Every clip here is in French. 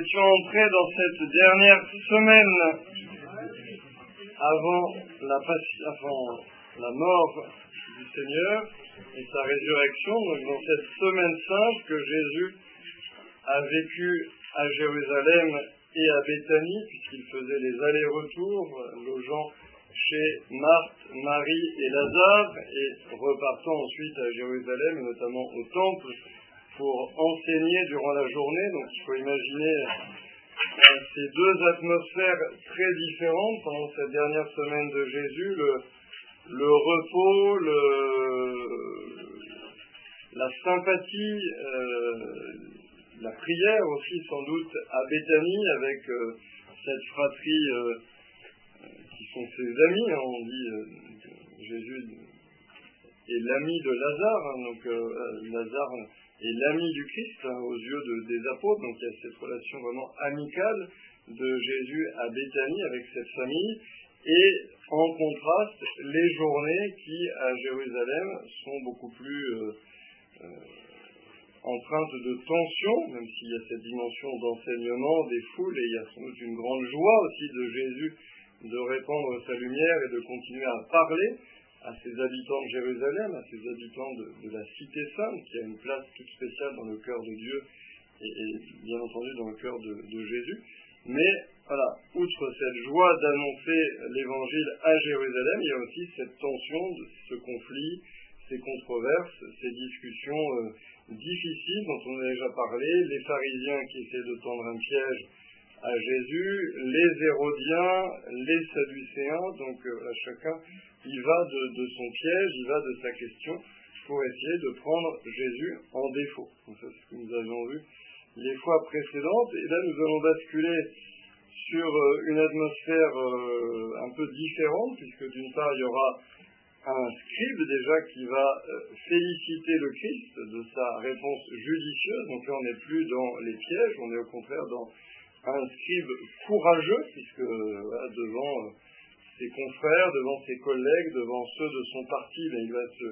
étions entrés dans cette dernière semaine avant la, mort du Seigneur et sa résurrection, donc dans cette semaine sainte que Jésus a vécu à Jérusalem et à Béthanie, puisqu'il faisait les allers-retours, logeant chez Marthe, Marie et Lazare, et repartant ensuite à Jérusalem, notamment au temple, pour enseigner durant la journée. Donc il faut imaginer euh, ces deux atmosphères très différentes pendant cette dernière semaine de Jésus, le, repos, la sympathie, euh, la prière aussi sans doute à Béthanie avec euh, cette fratrie qui sont ses amis. Hein, on dit Jésus est l'ami de Lazare, hein, donc Lazare et l'ami du Christ hein, aux yeux des apôtres. Donc il y a cette relation vraiment amicale de Jésus à Béthanie avec cette famille. Et en contraste, les journées qui, à Jérusalem, sont beaucoup plus euh, euh, empreintes de tension, même s'il y a cette dimension d'enseignement des foules, et il y a sans doute une grande joie aussi de Jésus de répandre sa lumière et de continuer à parler à ces habitants de Jérusalem, à ces habitants de, la cité sainte, qui a une place toute spéciale dans le cœur de Dieu et, bien entendu dans le cœur de, Jésus. Mais voilà, outre cette joie d'annoncer l'évangile à Jérusalem, il y a aussi cette tension, ce conflit, ces controverses, ces discussions euh, difficiles dont on a déjà parlé, les pharisiens qui essaient de tendre un piège à Jésus, les Hérodiens, les Sadducéens, donc euh, à chacun il va de, son piège, il va de sa question pour essayer de prendre Jésus en défaut. ça, c'est ce que nous avions vu les fois précédentes. Et là, nous allons basculer sur euh, une atmosphère euh, un peu différente, puisque d'une part, il y aura un scribe déjà qui va féliciter le Christ de sa réponse judicieuse. Donc là, on n'est plus dans les pièges, on est au contraire dans un scribe courageux, puisque devant ses confrères, devant ses collègues, devant ceux de son parti, il va se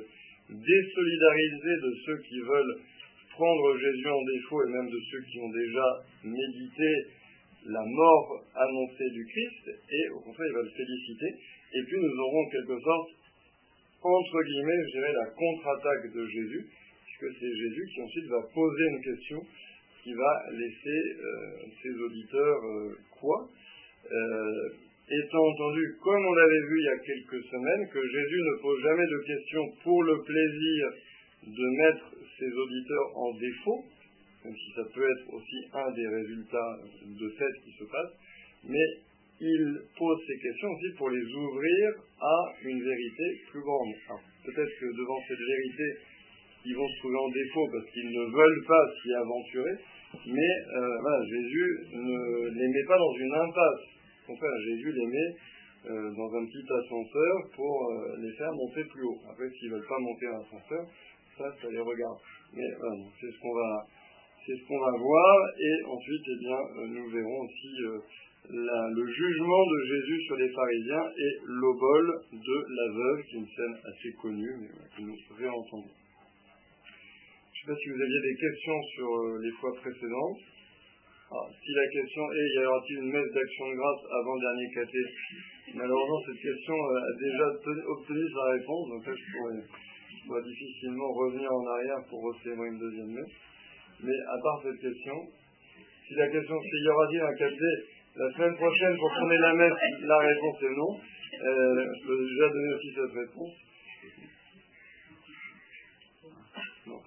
désolidariser de ceux qui veulent prendre Jésus en défaut et même de ceux qui ont déjà médité la mort annoncée du Christ, et au contraire, il va le féliciter. Et puis nous aurons en quelque sorte, entre guillemets, je dirais, la contre-attaque de Jésus, puisque c'est Jésus qui ensuite va poser une question qui va laisser euh, ses auditeurs euh, quoi euh, étant entendu, comme on l'avait vu il y a quelques semaines, que Jésus ne pose jamais de questions pour le plaisir de mettre ses auditeurs en défaut, même si ça peut être aussi un des résultats de fait qui se passe, mais il pose ces questions aussi pour les ouvrir à une vérité plus grande. peut-être que devant cette vérité, ils vont se trouver en défaut parce qu'ils ne veulent pas s'y aventurer, mais euh, voilà, Jésus ne les met pas dans une impasse Jésus les met euh, dans un petit ascenseur pour euh, les faire monter plus haut. Après, s'ils ne veulent pas monter un ascenseur, ça, ça les regarde. Mais c'est ce qu'on va, c'est ce qu'on va voir. Et ensuite, eh bien, nous verrons aussi le jugement de Jésus sur les pharisiens et l'obol de la veuve, qui est une scène assez connue, mais que nous réentendons. Sais pas si vous aviez des questions sur les fois précédentes. Ah, si la question est, y aura-t-il une messe d'action de grâce avant dernier caté Malheureusement, cette question euh, a déjà obtenu sa réponse, donc je pourrais, difficilement revenir en arrière pour recevoir une deuxième messe. Mais à part cette question, si la question c'est y aura-t-il un caté la semaine prochaine pour tourner la messe, la réponse est non. Euh, je peux déjà donner aussi cette réponse. Non.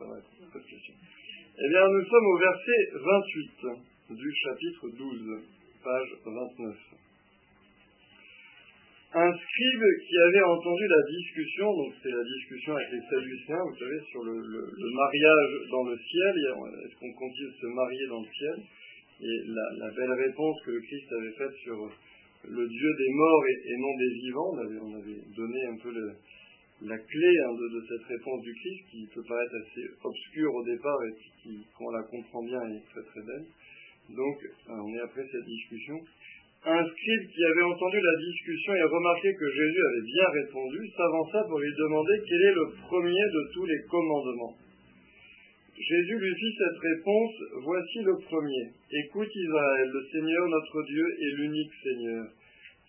Eh bien, nous sommes au verset 28 du chapitre 12, page 29. Un scribe qui avait entendu la discussion, donc c'est la discussion avec les Sadducéens, vous savez, sur le, mariage dans le ciel, est-ce qu'on continue de se marier dans le ciel? Et la, belle réponse que le Christ avait faite sur le Dieu des morts et, non des vivants, on avait, donné un peu la clé hein, de, de, cette réponse du Christ, qui peut paraître assez obscure au départ et qui, quand on la comprend bien, est très très belle. Donc, euh, on est après cette discussion. Un scribe qui avait entendu la discussion et remarqué que Jésus avait bien répondu, s'avança pour lui demander quel est le premier de tous les commandements. Jésus lui fit cette réponse, Voici le premier. Écoute Israël, le Seigneur notre Dieu est l'unique Seigneur.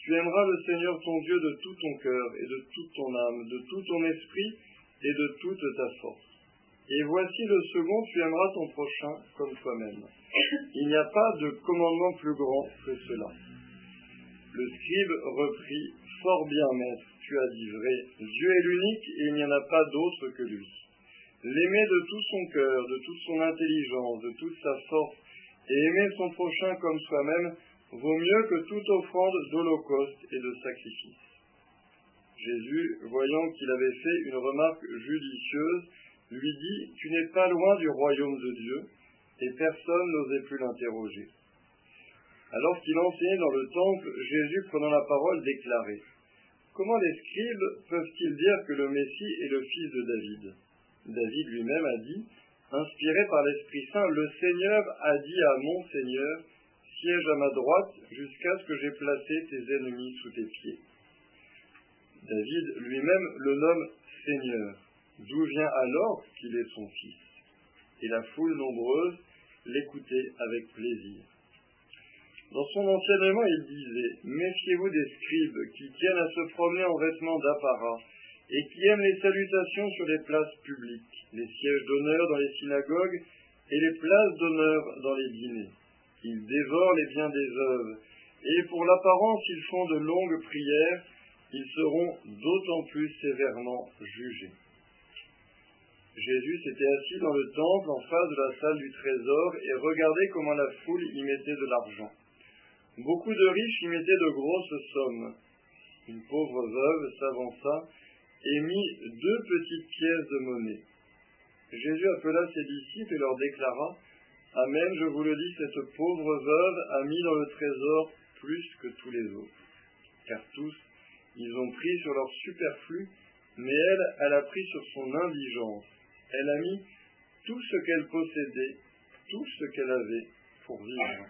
Tu aimeras le Seigneur ton Dieu de tout ton cœur et de toute ton âme, de tout ton esprit et de toute ta force. Et voici le second, tu aimeras ton prochain comme toi-même. Il n'y a pas de commandement plus grand que cela. Le scribe reprit, Fort bien, maître, tu as dit vrai. Dieu est l'unique et il n'y en a pas d'autre que lui. L'aimer de tout son cœur, de toute son intelligence, de toute sa force, et aimer son prochain comme soi-même, vaut mieux que toute offrande d'holocauste et de sacrifice. Jésus, voyant qu'il avait fait une remarque judicieuse, lui dit, Tu n'es pas loin du royaume de Dieu, et personne n'osait plus l'interroger. Alors qu'il enseignait dans le temple, Jésus, prenant la parole, déclarait, Comment les scribes peuvent-ils dire que le Messie est le fils de David? David lui-même a dit, inspiré par l'Esprit Saint, Le Seigneur a dit à mon Seigneur, siège à ma droite jusqu'à ce que j'ai placé tes ennemis sous tes pieds. David lui-même le nomme Seigneur, d'où vient alors qu'il est son fils. Et la foule nombreuse l'écoutait avec plaisir. Dans son enseignement, il disait Méfiez-vous des scribes qui tiennent à se promener en vêtements d'apparat et qui aiment les salutations sur les places publiques, les sièges d'honneur dans les synagogues et les places d'honneur dans les dîners. Ils dévorent les biens des œuvres, et pour l'apparence ils font de longues prières, ils seront d'autant plus sévèrement jugés. Jésus s'était assis dans le temple en face de la salle du trésor et regardait comment la foule y mettait de l'argent. Beaucoup de riches y mettaient de grosses sommes. Une pauvre veuve s'avança et mit deux petites pièces de monnaie. Jésus appela ses disciples et leur déclara Amen, je vous le dis, cette pauvre veuve a mis dans le trésor plus que tous les autres. Car tous, ils ont pris sur leur superflu, mais elle, elle a pris sur son indigence. Elle a mis tout ce qu'elle possédait, tout ce qu'elle avait pour vivre.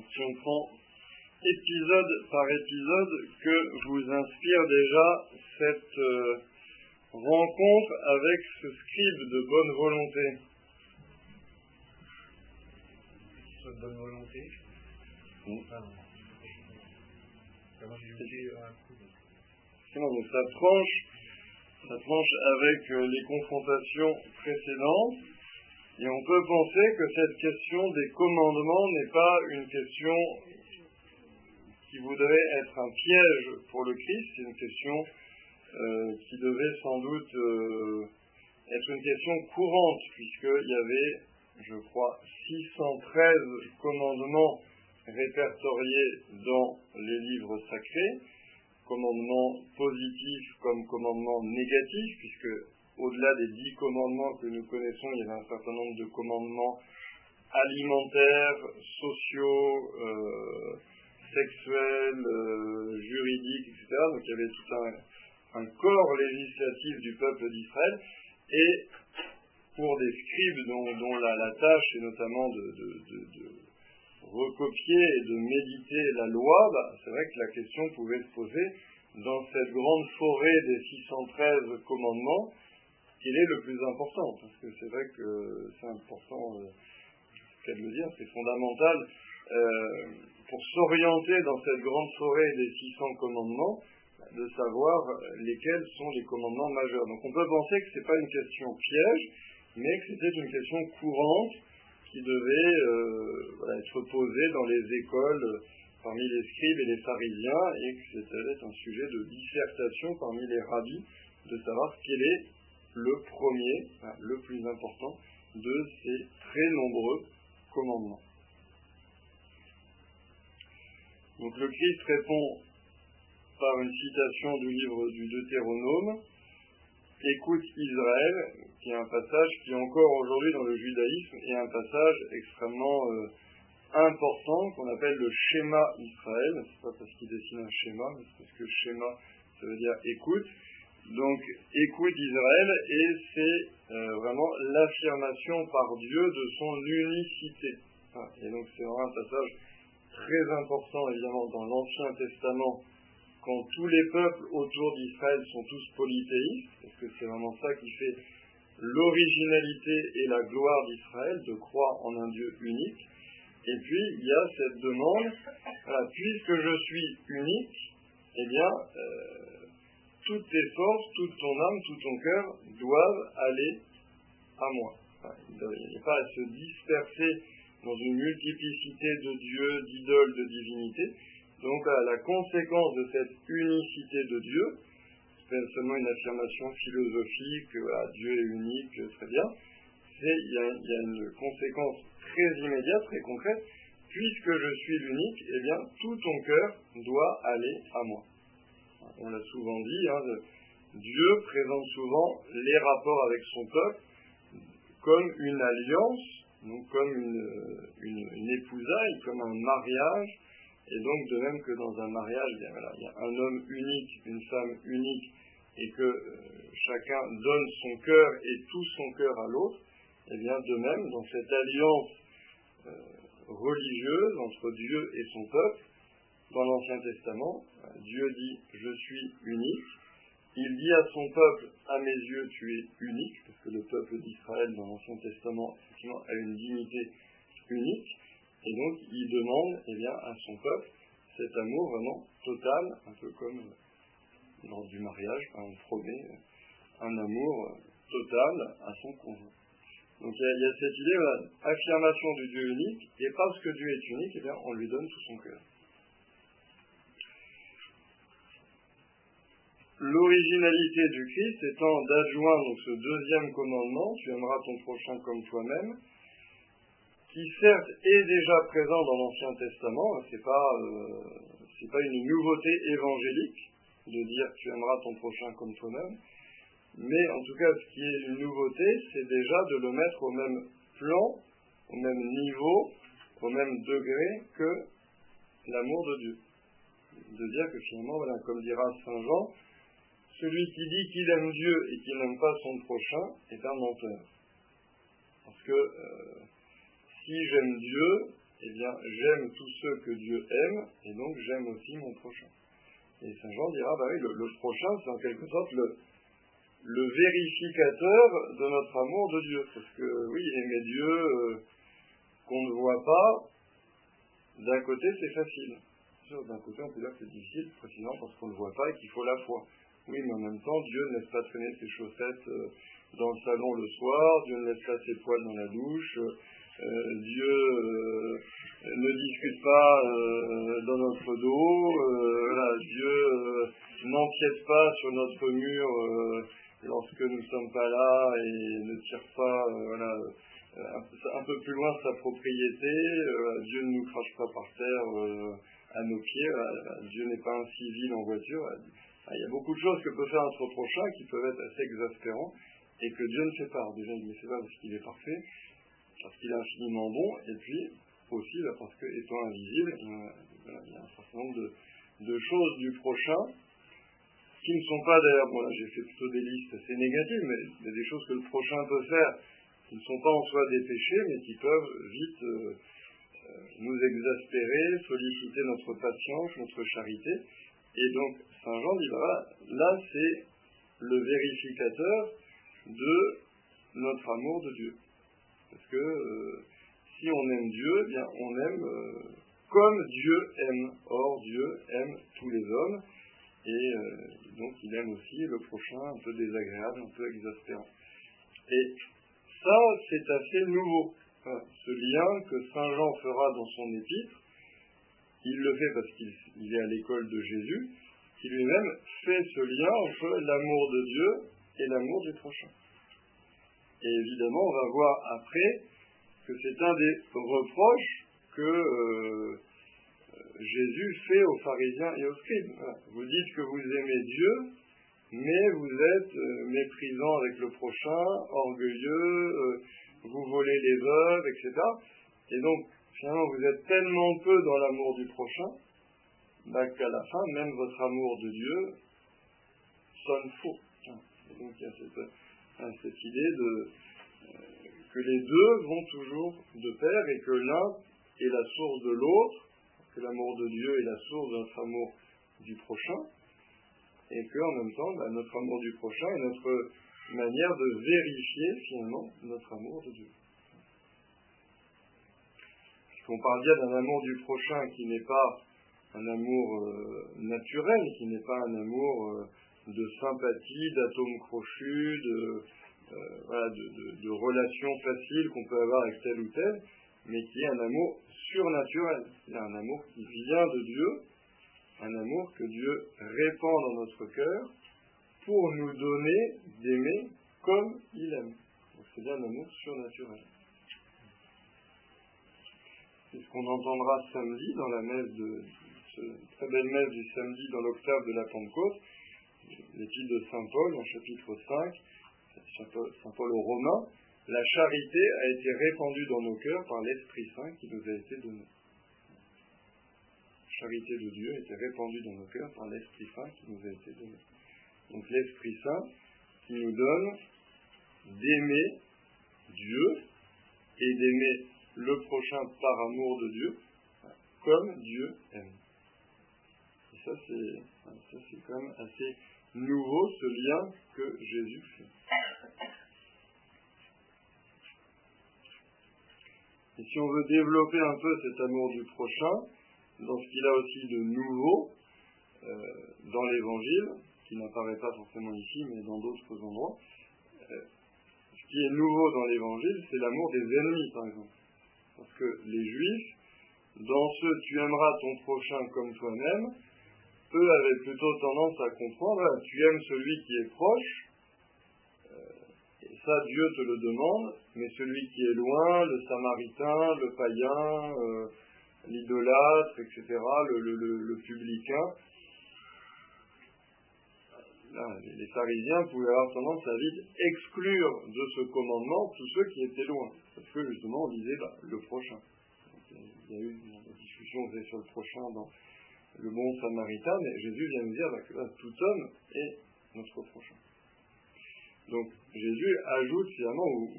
Si on prend épisode par épisode, que vous inspire déjà cette euh, rencontre avec ce scribe de bonne volonté. De bonne volonté. Hmm. donc ça tranche, ça tranche avec euh, les confrontations précédentes et on peut penser que cette question des commandements n'est pas une question qui voudrait être un piège pour le Christ, c'est une question euh, qui devait sans doute euh, être une question courante, puisqu'il y avait, je crois, 613 commandements répertoriés dans les livres sacrés, commandements positifs comme commandements négatifs, puisque au-delà des dix commandements que nous connaissons, il y avait un certain nombre de commandements alimentaires, sociaux, euh, sexuels, euh, juridiques, etc. Donc il y avait tout un, corps législatif du peuple d'Israël. Et pour des scribes dont, la, tâche est notamment de, recopier et de méditer la loi, bah, c'est vrai que la question pouvait se poser dans cette grande forêt des 613 commandements, il est le plus important, parce que c'est vrai que c'est important, euh, qu'elle le dire, c'est fondamental euh, pour s'orienter dans cette grande forêt des 600 commandements, de savoir lesquels sont les commandements majeurs. Donc on peut penser que ce n'est pas une question piège, mais que c'était une question courante qui devait euh, être posée dans les écoles parmi les scribes et les pharisiens et que c'était un sujet de dissertation parmi les rabbis de savoir quel est le premier, le plus important de ces très nombreux commandements. Donc le Christ répond par une citation du livre du Deutéronome, Écoute Israël, qui est un passage qui encore aujourd'hui dans le judaïsme est un passage extrêmement euh, important qu'on appelle le schéma Israël. C'est pas parce qu'il dessine un schéma, mais parce que schéma, ça veut dire écoute. Donc écoute Israël et c'est euh, vraiment l'affirmation par Dieu de son unicité. Et donc c'est vraiment un passage très important évidemment dans l'Ancien Testament quand tous les peuples autour d'Israël sont tous polythéistes, parce que c'est vraiment ça qui fait l'originalité et la gloire d'Israël, de croire en un Dieu unique. Et puis, il y a cette demande, puisque je suis unique, eh bien, euh, toutes tes forces, toute ton âme, tout ton cœur doivent aller à moi. il n'y a pas à se disperser dans une multiplicité de dieux, d'idoles, de divinités, donc la conséquence de cette unicité de Dieu, c'est seulement une affirmation philosophique, à Dieu est unique, très bien, c'est il y, a, une conséquence très immédiate, très concrète, puisque je suis l'unique, eh bien tout ton cœur doit aller à moi. On l'a souvent dit, hein, Dieu présente souvent les rapports avec son peuple comme une alliance, donc comme une, épousaille, comme un mariage, et donc, de même que dans un mariage, il y a, un homme unique, une femme unique, et que euh, chacun donne son cœur et tout son cœur à l'autre, et eh bien, de même, dans cette alliance euh, religieuse entre Dieu et son peuple, dans l'Ancien Testament, Dieu dit Je suis unique. Il dit à son peuple À mes yeux, tu es unique, parce que le peuple d'Israël, dans l'Ancien Testament, effectivement, a une dignité unique. Et donc, il demande eh bien, à son peuple cet amour vraiment total, un peu comme euh, lors du mariage, on promet euh, un amour euh, total à son conjoint. Donc il y, a, cette idée, l'affirmation du Dieu unique, et parce que Dieu est unique, eh bien, on lui donne tout son cœur. L'originalité du Christ étant d'adjoindre ce deuxième commandement, tu aimeras ton prochain comme toi-même, qui certes est déjà présent dans l'Ancien Testament, hein, c'est pas euh, pas une nouveauté évangélique de dire tu aimeras ton prochain comme toi-même, mais en tout cas ce qui est une nouveauté, c'est déjà de le mettre au même plan, au même niveau, au même degré que l'amour de Dieu. De dire que finalement, voilà, comme dira Saint Jean, celui qui dit qu'il aime Dieu et qui n'aime pas son prochain est un menteur. Parce que euh, si j'aime Dieu, eh bien j'aime tous ceux que Dieu aime, et donc j'aime aussi mon prochain. Et Saint Jean dira, bah oui, le, prochain, c'est en quelque sorte le, vérificateur de notre amour de Dieu. Parce que oui, aimer Dieu euh, qu'on ne voit pas, d'un côté c'est facile. D'un côté on peut dire que c'est difficile, précisément parce qu'on ne voit pas et qu'il faut la foi. Oui, mais en même temps, Dieu ne laisse pas traîner ses chaussettes euh, dans le salon le soir, Dieu ne laisse pas ses poils dans la douche, euh, Dieu euh, ne discute pas euh, dans notre dos, Dieu n'empiète pas sur notre mur lorsque nous ne sommes pas là et ne tire pas un, peu plus loin sa propriété, Dieu ne nous crache pas par terre à nos pieds, Dieu n'est pas un civil en voiture. Il y a beaucoup de choses que peut faire notre prochain qui peuvent être assez exaspérants et que Dieu ne fait pas. déjà, il ne fait pas parce qu'il est parfait, parce qu'il est infiniment bon, et puis aussi parce que, étant invisible, il y a un certain nombre de, choses du prochain qui ne sont pas d'ailleurs, bon j'ai fait plutôt des listes assez négatives, mais il y a des choses que le prochain peut faire qui ne sont pas en soi des péchés, mais qui peuvent vite euh, euh, nous exaspérer, solliciter notre patience, notre charité. Et donc Saint Jean dit, voilà, là c'est le vérificateur de notre amour de Dieu. Parce que euh, si on aime Dieu, eh bien on aime euh, comme Dieu aime. Or, Dieu aime tous les hommes, et donc il aime aussi le prochain un peu désagréable, un peu exaspérant. Et ça, c'est assez nouveau. ce lien que Saint Jean fera dans son épître, il le fait parce qu'il est à l'école de Jésus, qui lui-même fait ce lien entre l'amour de Dieu et l'amour du prochain. Et évidemment, on va voir après que c'est un des reproches que euh, Jésus fait aux pharisiens et aux scribes. Vous dites que vous aimez Dieu, mais vous êtes euh, méprisant avec le prochain, orgueilleux, euh, vous volez les veuves, etc. Et donc, finalement, vous êtes tellement peu dans l'amour du prochain bah, qu'à la fin, même votre amour de Dieu sonne faux. Donc, il y a cette, cette idée de, euh, que les deux vont toujours de pair et que l'un est la source de l'autre, que l'amour de Dieu est la source de notre amour du prochain, et que en même temps, bah, notre amour du prochain est notre manière de vérifier finalement notre amour de Dieu. Puisqu'on parle bien d'un amour du prochain qui n'est pas un amour euh, naturel, qui n'est pas un amour euh, de sympathie, d'atomes crochus, de, euh, de, de, relations faciles qu'on peut avoir avec tel ou tel, mais qui est un amour surnaturel. C'est un amour qui vient de Dieu, un amour que Dieu répand dans notre cœur pour nous donner d'aimer comme il aime. C'est bien un amour surnaturel. C'est ce qu'on entendra samedi dans la messe de, très belle messe du samedi dans l'octave de la Pentecôte, l'épître de Saint Paul, en chapitre 5, Saint Paul aux Romains, la charité a été répandue dans nos cœurs par l'Esprit Saint qui nous a été donné. La charité de Dieu a été répandue dans nos cœurs par l'Esprit Saint qui nous a été donné. Donc l'Esprit Saint qui nous donne d'aimer Dieu et d'aimer le prochain par amour de Dieu, comme Dieu aime. Ça, c'est quand même assez nouveau, ce lien que Jésus fait. Et si on veut développer un peu cet amour du prochain, dans ce qu'il a aussi de nouveau euh, dans l'Évangile, qui n'apparaît pas forcément ici, mais dans d'autres endroits, euh, ce qui est nouveau dans l'Évangile, c'est l'amour des ennemis, par exemple. Parce que les Juifs, dans ce tu aimeras ton prochain comme toi-même, eux avaient plutôt tendance à comprendre, tu aimes celui qui est proche, ça Dieu te le demande, mais celui qui est loin, le samaritain, le païen, euh, l'idolâtre, etc., le, publicain, les, pharisiens pouvaient avoir tendance à vite exclure de ce commandement tous ceux qui étaient loin. Parce que justement, on disait bah, le prochain. il y a eu une discussion sur le prochain dans le bon samaritain, mais Jésus vient nous dire bah, que tout homme est notre prochain. Donc Jésus ajoute finalement, ou,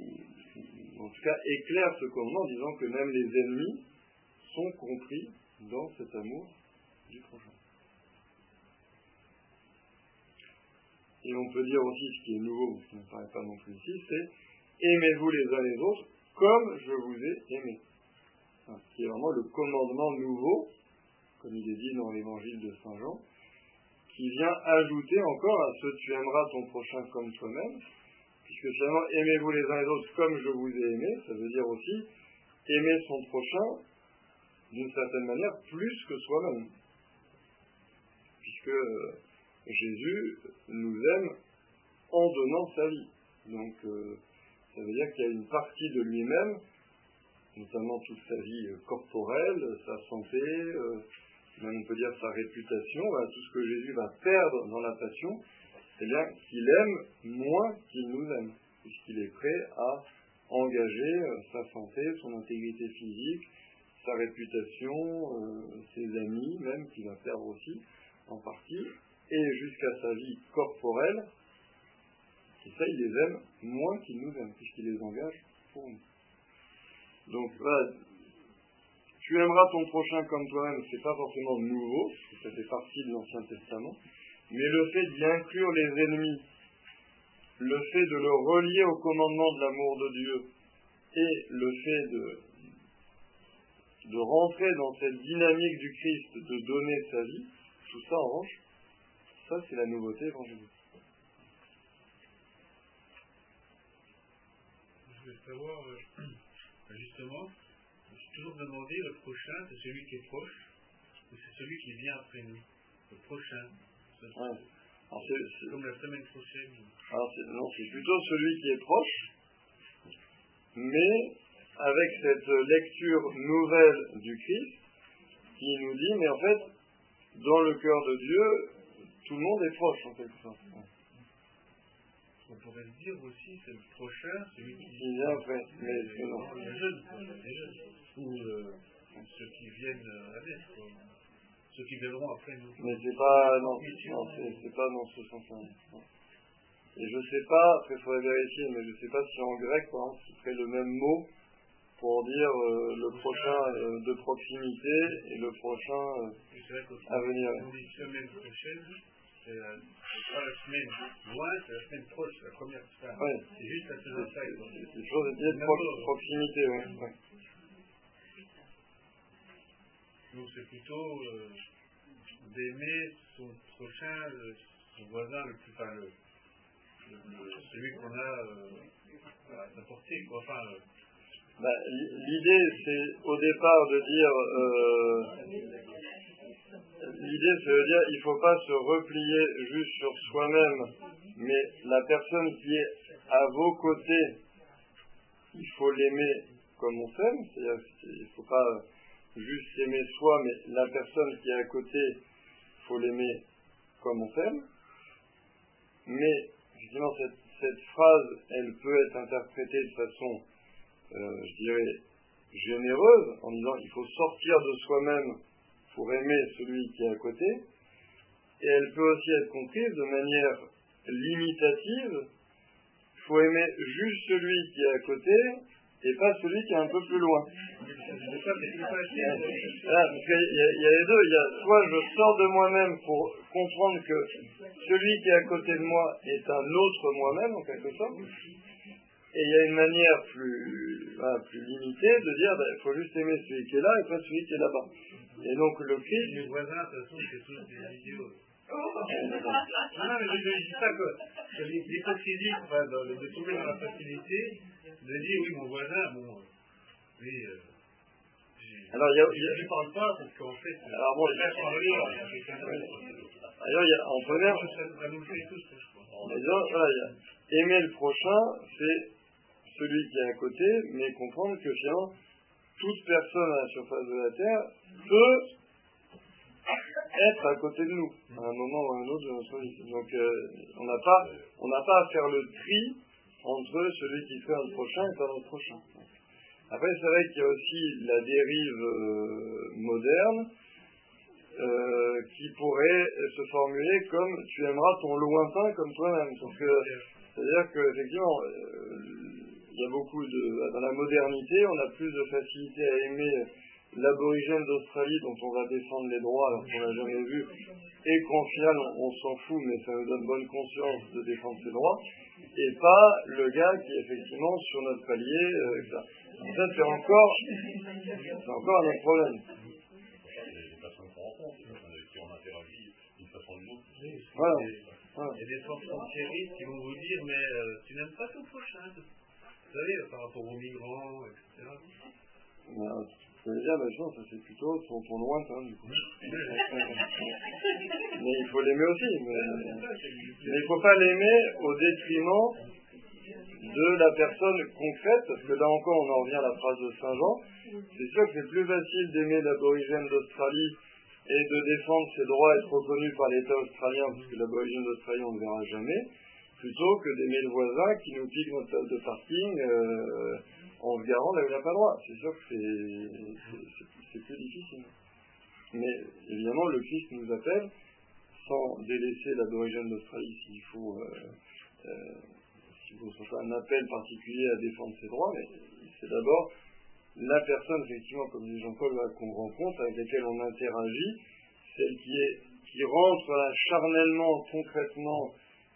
en tout cas éclaire ce commandement en disant que même les ennemis sont compris dans cet amour du prochain. Et on peut dire aussi ce qui est nouveau, ce qui ne paraît pas non plus ici, c'est aimez-vous les uns les autres comme je vous ai aimé. Ce qui est vraiment le commandement nouveau, comme il est dit dans l'évangile de Saint Jean, qui vient ajouter encore à ce tu aimeras ton prochain comme toi-même, puisque finalement aimez-vous les uns les autres comme je vous ai aimé, ça veut dire aussi aimer son prochain d'une certaine manière plus que soi-même. Puisque euh, Jésus nous aime en donnant sa vie. Donc euh, ça veut dire qu'il y a une partie de lui-même, notamment toute sa vie euh, corporelle, sa santé, même on peut dire sa réputation, tout ce que Jésus va perdre dans la passion, c'est bien qu'il aime moins qu'il nous aime, puisqu'il est prêt à engager euh, sa santé, son intégrité physique, sa réputation, euh, ses amis même, qu'il va perdre aussi en partie, et jusqu'à sa vie corporelle, et ça, il les aime moins qu'il nous aime, puisqu'il les engage pour nous. Donc voilà, tu aimeras ton prochain comme toi-même, c'est pas forcément nouveau, ça fait partie de l'Ancien Testament, mais le fait d'y inclure les ennemis, le fait de le relier au commandement de l'amour de Dieu, et le fait de rentrer dans cette dynamique du Christ, de donner sa vie, tout ça en revanche, ça c'est la nouveauté évangélique. Je veux savoir, euh, justement, toujours demandé, le prochain, c'est celui qui est proche, ou c'est celui qui vient après nous Le prochain. c'est- Ouais. Alors, Comme la semaine prochaine. alors, non, c'est plutôt celui qui est proche, mais avec cette lecture nouvelle du Christ qui nous dit, mais en fait, dans le cœur de Dieu, tout le monde est proche en quelque sorte. On pourrait se dire aussi, c'est le prochain, celui qui après, mais c'est non. Les jeunes, les jeunes. Ou euh, ceux qui viennent à naître, quoi. Ceux qui viendront après nous. Mais c'est pas, non, c'est, pas dans ce sens-là. Et je sais pas, après il faudrait vérifier, mais je sais pas si en grec, par exemple, ce serait le même mot pour dire euh, le prochain euh, de proximité et le prochain euh, à venir. Semaine c'est pas la semaine loin, c'est la semaine proche, la première semaine. Ouais. C'est juste la taille. quoi. C'est quelque chose de pro- proximité, ouais. ouais. Donc c'est plutôt euh, d'aimer son prochain, le- son voisin le plus, enfin, le, celui qu'on a euh, à sa portée, quoi. Enfin, euh, Bah, L'idée, c'est au départ de dire, euh, l'idée, c'est de dire, il faut pas se replier juste sur soi-même, mais la personne qui est à vos côtés, il faut l'aimer comme on s'aime, c'est-à-dire qu'il faut pas juste aimer soi, mais la personne qui est à côté, il faut l'aimer comme on s'aime. Mais, cette, cette phrase, elle peut être interprétée de façon euh, je dirais, généreuse, en disant il faut sortir de soi-même pour aimer celui qui est à côté, et elle peut aussi être comprise de manière limitative, il faut aimer juste celui qui est à côté, et pas celui qui est un peu plus loin. qu'il y, il y a les deux, il y a soit je sors de moi-même pour comprendre que celui qui est à côté de moi est un autre moi-même, en quelque sorte, et il y a une manière plus, voilà, plus limitée de dire ben, il faut juste aimer celui qui est là et pas celui qui est là-bas. Et donc le Christ, Les voisins, de toute façon, c'est tous des idiots. Non, non, mais je, je dis ça que l'hypocrisie, enfin, dans le- de tomber dans la facilité, de dire oui, mon voisin, bon, oui, euh, alors il y a, il y je ne parle pas parce qu'en fait, euh, alors bon, je parler quelqu'un d'autre. d'ailleurs, il y a, en première, Ça, nous fait tous, je crois. en disant, voilà, il y a aimer le prochain, c'est celui qui est à côté, mais comprendre que finalement, toute personne à la surface de la Terre peut être à côté de nous, à un moment ou à un autre de notre vie. Donc, euh, on n'a pas, pas à faire le tri entre celui qui fait un prochain et pas notre prochain. Après, c'est vrai qu'il y a aussi la dérive euh, moderne euh, qui pourrait se formuler comme tu aimeras ton lointain comme toi-même. C'est-à-dire qu'effectivement, il y a beaucoup de. Dans la modernité, on a plus de facilité à aimer l'aborigène d'Australie dont on va défendre les droits alors qu'on l'a jamais vu, et qu'en final on, on s'en fout, mais ça nous donne bonne conscience de défendre ses droits, et pas le gars qui est effectivement sur notre palier, euh, ça c'est encore, c'est encore un autre problème. Voilà. Il y a des qui vont vous dire, mais euh, tu n'aimes pas ton prochain. Vous savez, par rapport aux migrants, etc. Je veux dire, ça c'est plutôt ton, ton lointain du coup. mais il faut l'aimer aussi. Mais, mais il ne faut pas l'aimer au détriment de la personne concrète, parce que là encore on en revient à la phrase de Saint Jean. C'est sûr que c'est plus facile d'aimer l'aborigène d'Australie et de défendre ses droits et être reconnu par l'État australien, parce que l'aborigène d'Australie on ne le verra jamais, plutôt que d'aimer le voisin qui nous pique notre place de parking euh, en se garant là où il n'a pas droit. C'est sûr que c'est- plus difficile. Mais évidemment, le Christ nous appelle, sans délaisser l'aborigène d'Australie s'il faut, euh, euh, s'il faut un appel particulier à défendre ses droits, mais c'est d'abord la personne, effectivement, comme dit Jean-Paul, qu'on rencontre, avec laquelle on interagit, celle qui est qui rentre là, charnellement, concrètement,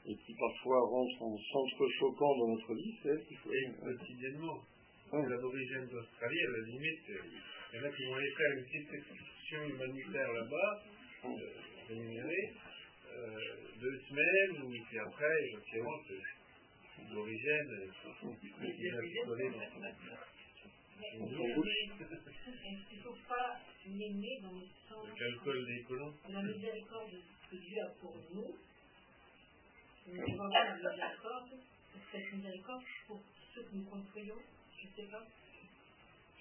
et qui parfois rentre en s'entrechoquant dans notre vie, c'est elle qu'il faut Et aimer. quotidiennement, Ouais. l'aborigène d'Australie, à la limite, euh, Il y en a qui vont aller faire une petite excursion humanitaire là-bas, euh, rémunérée, euh, deux semaines, ou puis après, effectivement, c'est l'origine, il ne faut pas l'aimer dans le sens de la miséricorde que Dieu a pour nous. La cette miséricorde pour ceux que nous construisons, je sais pas.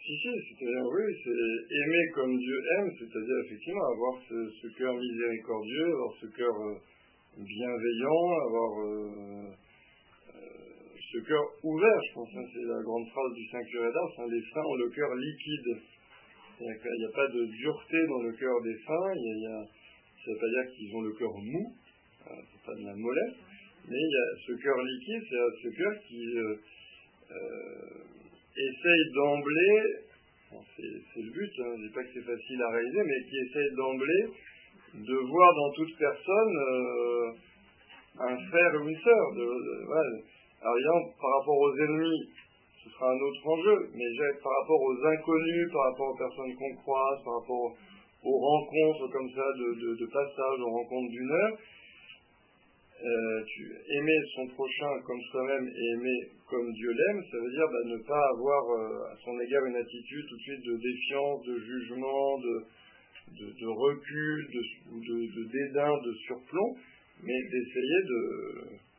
Si, si, c'est-à-dire, oui, c'est aimer comme Dieu aime, c'est-à-dire effectivement avoir ce, cœur miséricordieux, avoir ce cœur euh, bienveillant, avoir euh, euh, ce cœur ouvert, je pense, hein, c'est la grande phrase du Saint-Curé d'Ars, hein, les saints ont le cœur liquide. Il n'y a, pas de dureté dans le cœur des saints, il y a, ça ne veut pas dire qu'ils ont le cœur mou, hein, c'est pas de la mollesse, mais il y a ce cœur liquide, c'est ce cœur qui euh, euh, essaye d'emblée, c'est le but, hein, je ne dis pas que c'est facile à réaliser, mais qui essaye d'emblée de voir dans toute personne euh, un frère ou une sœur. De, de, alors par rapport aux ennemis, ce sera un autre enjeu, mais par rapport aux inconnus, par rapport aux personnes qu'on croise, par rapport aux rencontres comme ça, de, passage, aux rencontres d'une heure, euh, aimer son prochain comme soi-même et aimer comme Dieu l'aime, ça veut dire bah, ne pas avoir euh, à son égard une attitude tout de suite de défiance, de jugement, de, recul, de, dédain, de surplomb, mais d'essayer de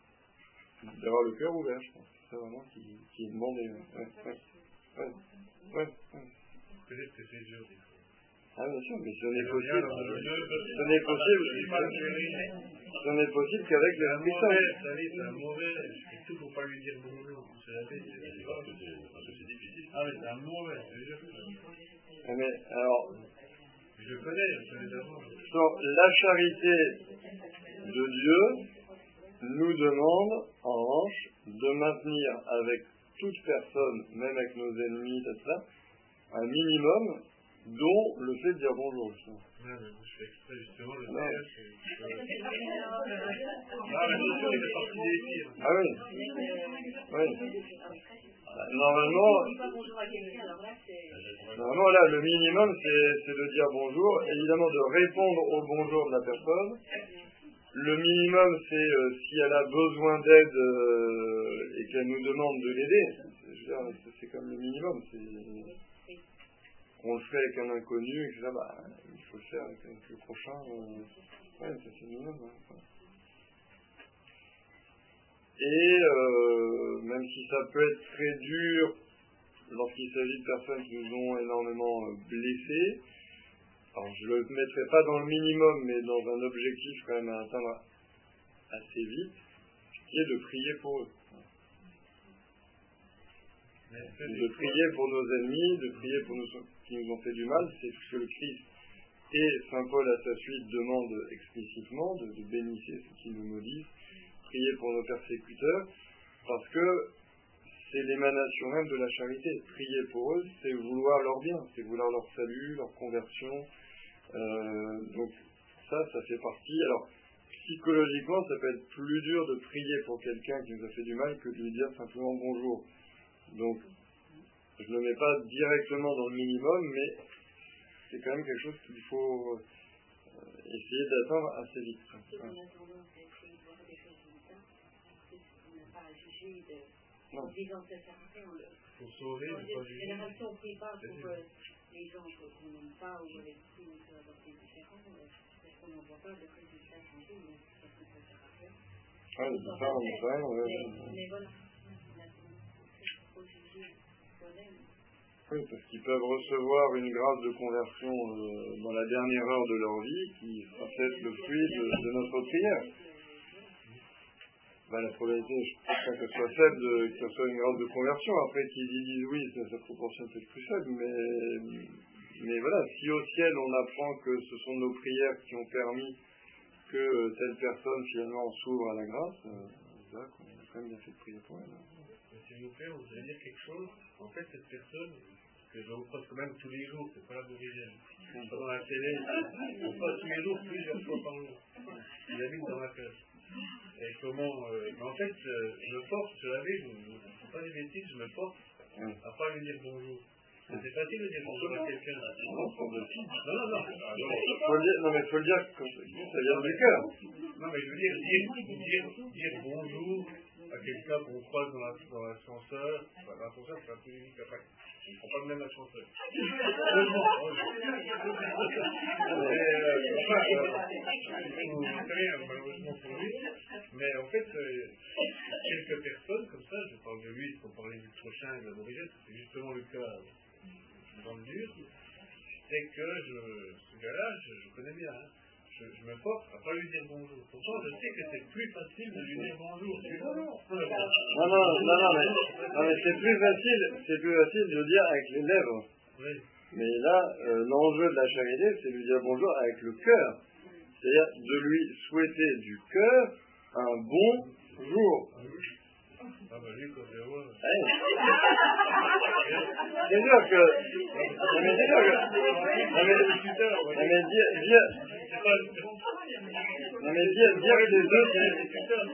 d'avoir le cœur ouvert, je pense. C'est ça vraiment qui, qui est demandé. Ouais, ouais, ouais, ouais, ouais. Peut-être que c'est ah bien sûr, mais ce n'est possible. Ce n'est possible. Ce n'est possible qu'avec l'Esprit Saint. C'est un mauvais. Je fais tout pour pas lui dire bonjour. C'est la bête. C'est difficile. Ah mais c'est un mauvais. Ah, mais alors. Je connais, je connais d'abord. La charité de Dieu nous demande, en revanche, de maintenir avec toute personne, même avec nos ennemis, etc., un minimum, dont le fait de dire bonjour. Justement. Ouais, mais je fais exprès justement le. Ah, mais il fait partie des tirs. Ah oui. Oui. Normalement, normalement là, le minimum, c'est de dire bonjour, évidemment de répondre au bonjour de la personne, le minimum, c'est euh, si elle a besoin d'aide euh, et qu'elle nous demande de l'aider. C'est comme le minimum. On le fait avec un inconnu, etc. Bah, il faut le faire avec, le prochain. Euh, ouais, c'est minimum. Et même si ça peut être très dur lorsqu'il s'agit de personnes qui nous ont énormément blessés, alors je ne le mettrai pas dans le minimum, mais dans un objectif quand même à atteindre assez vite, qui est de prier pour eux. De prier pour nos ennemis, de prier pour nous qui nous ont fait du mal, c'est ce que le Christ et Saint Paul à sa suite demandent explicitement, de, de bénissez ceux qui nous maudissent, prier pour nos persécuteurs, parce que c'est l'émanation même de la charité. Prier pour eux, c'est vouloir leur bien, c'est vouloir leur salut, leur conversion, euh, donc ça, ça fait partie. Alors, psychologiquement, ça peut être plus dur de prier pour quelqu'un qui nous a fait du mal que de lui dire simplement bonjour. Donc, je ne le mets pas directement dans le minimum, mais c'est quand même quelque chose qu'il faut euh, essayer d'atteindre assez vite. Non. Pour sauver, génération, on ne prie pas pour les gens qu'on n'aime pas ou avec qui on peut avoir des différends, parce qu'on n'en voit pas le résultat changer, mais parce que ça sert à rien. Ah, ça, on est vrai, mais, mais voilà, il faut juger soi-même. Oui, parce qu'ils peuvent recevoir une grâce de conversion euh, dans la dernière heure de leur vie qui sera peut-être le fruit de, notre prière bah, la probabilité, je pense pas qu'elle soit faible, qu'il y soit une grâce de conversion. Après, qu'ils disent oui, sa proportion peut-être plus faible, mais, voilà, si au ciel on apprend que ce sont nos prières qui ont permis que telle personne finalement s'ouvre à la grâce, euh, là, qu'on a quand même bien fait de prier pour elle. Hein. S'il vous plaît, vous allez dire quelque chose. En fait, cette personne, que je reproche quand même tous les jours, c'est pas la bourrienne. Pas dans la télé, on passe tous les jours, plusieurs fois par jour. Il habite dans ma cage. Et comment. Euh, en fait, euh, je me porte, je l'avais, je ne pas des bêtises, je me porte à pas lui dire bonjour. C'est facile de dire bonjour à quelqu'un. Non, semble-t-il. Non, non, non. Faut le dire, non, mais il faut le dire quand ça vient du cœur. Non, mais je veux dire, dire, dire, dire bonjour à quelqu'un qu'on croise dans l'ascenseur, la, dans l'ascenseur, c'est un peu unique après. On ne prend pas le même ascenseur. vous savez, malheureusement pour lui, mais en fait, euh, quelques personnes comme ça, je parle de lui, pour parler du prochain et de l'aborigène, c'est justement le cas dans le dur, c'est que je, ce gars-là, je, je, connais bien. Hein. Je, je, me force à pas lui dire bonjour. Pourtant, je sais que c'est plus facile de lui dire bonjour. Non, non, non, non, mais, non, mais c'est plus facile, c'est plus facile de dire avec les lèvres. Oui. Mais là, euh, l'enjeu de la charité, c'est de lui dire bonjour avec le cœur. C'est-à-dire de lui souhaiter du cœur un bon jour. Ah bah lui, quand je vois. C'est sûr que. Non mais c'est sûr que. Non mais. Non mais dire. dire non mais dire, dire deux. C'est un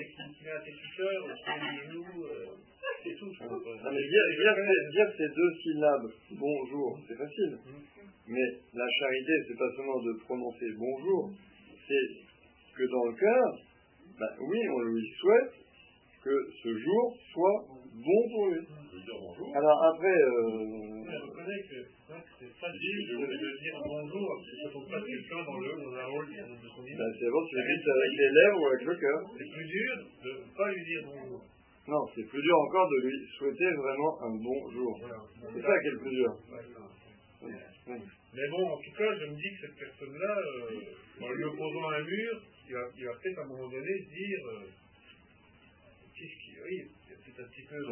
instituteur, c'est genou, c'est tout. Non mais dire, dire, dire ces deux syllabes, bonjour, c'est facile. Mais la charité, c'est pas seulement de prononcer bonjour, c'est que dans le cœur, ben oui, on lui souhaite que ce jour soit bon pour lui. Alors après... Euh... Je reconnais que c'est facile de, de dire bonjour quand on passe quelqu'un dans, le, dans un rôle de son ben, C'est bon, tu le dis avec les lèvres ou avec le cœur. C'est plus dur de ne pas lui dire bonjour. Non, c'est plus dur encore de lui souhaiter vraiment un bon jour. Voilà. C'est ça qui est le plus dur. Ouais, oui. Mais bon, en tout cas, je me dis que cette personne-là, euh, en lui opposant un mur, il va, il va peut-être à un moment donné se dire euh, qu'est-ce qui. Oui, peut-être un petit peu. Il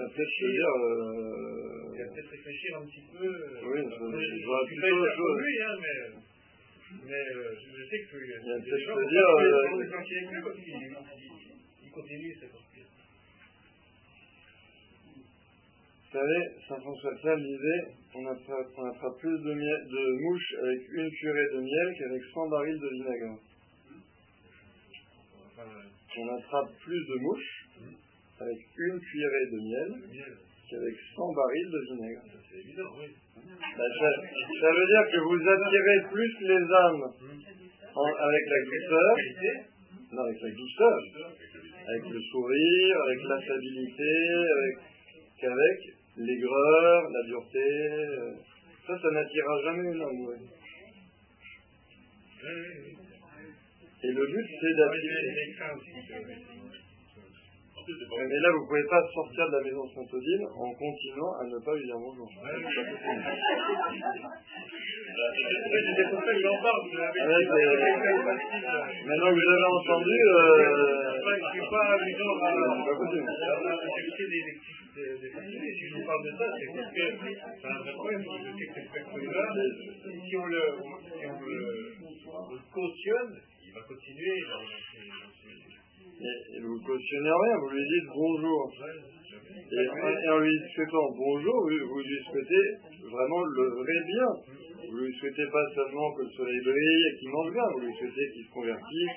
dire. Euh... Il peut-être réfléchir un petit peu. Oui, je, je, je vois plutôt chose. Lui, hein, mais. Mais euh, je, sais que. Il se dire. Euh... Il continue cette sortir. Vous savez, Saint François de Sales disait on attrape, on attrape plus de, miel, de mouches avec une curée de miel qu'avec 100 barils de vinaigre. On attrape plus de mouches avec une cuillerée de miel qu'avec 100 barils de vinaigre. C'est évident, oui. Ben, ça, ça, veut dire que vous attirez plus les âmes en, avec la douceur, non, avec la douceur, avec le sourire, avec l'affabilité, avec, qu'avec l'aigreur, la dureté. Ça, ça n'attirera jamais une âme. Ouais. Et le but, c'est d'attirer. Mais là, vous ne pouvez pas sortir de la maison Saint-Odile en continuant à ne pas lui dire bonjour. C'est pour ça que j'en parle. Maintenant que vous avez entendu, euh, je suis pas amusant chercher des Si je vous parle de ça, c'est parce que c'est un problème. Je sais que cette personne-là, si on le, si on le, on le cautionne, il va continuer et, vous ne cautionnez rien, vous lui dites bonjour. Et, en lui souhaitant bonjour, vous, lui souhaitez vraiment le vrai bien. Vous lui souhaitez pas seulement que le soleil brille et qu'il mange bien, vous lui souhaitez qu'il se convertisse.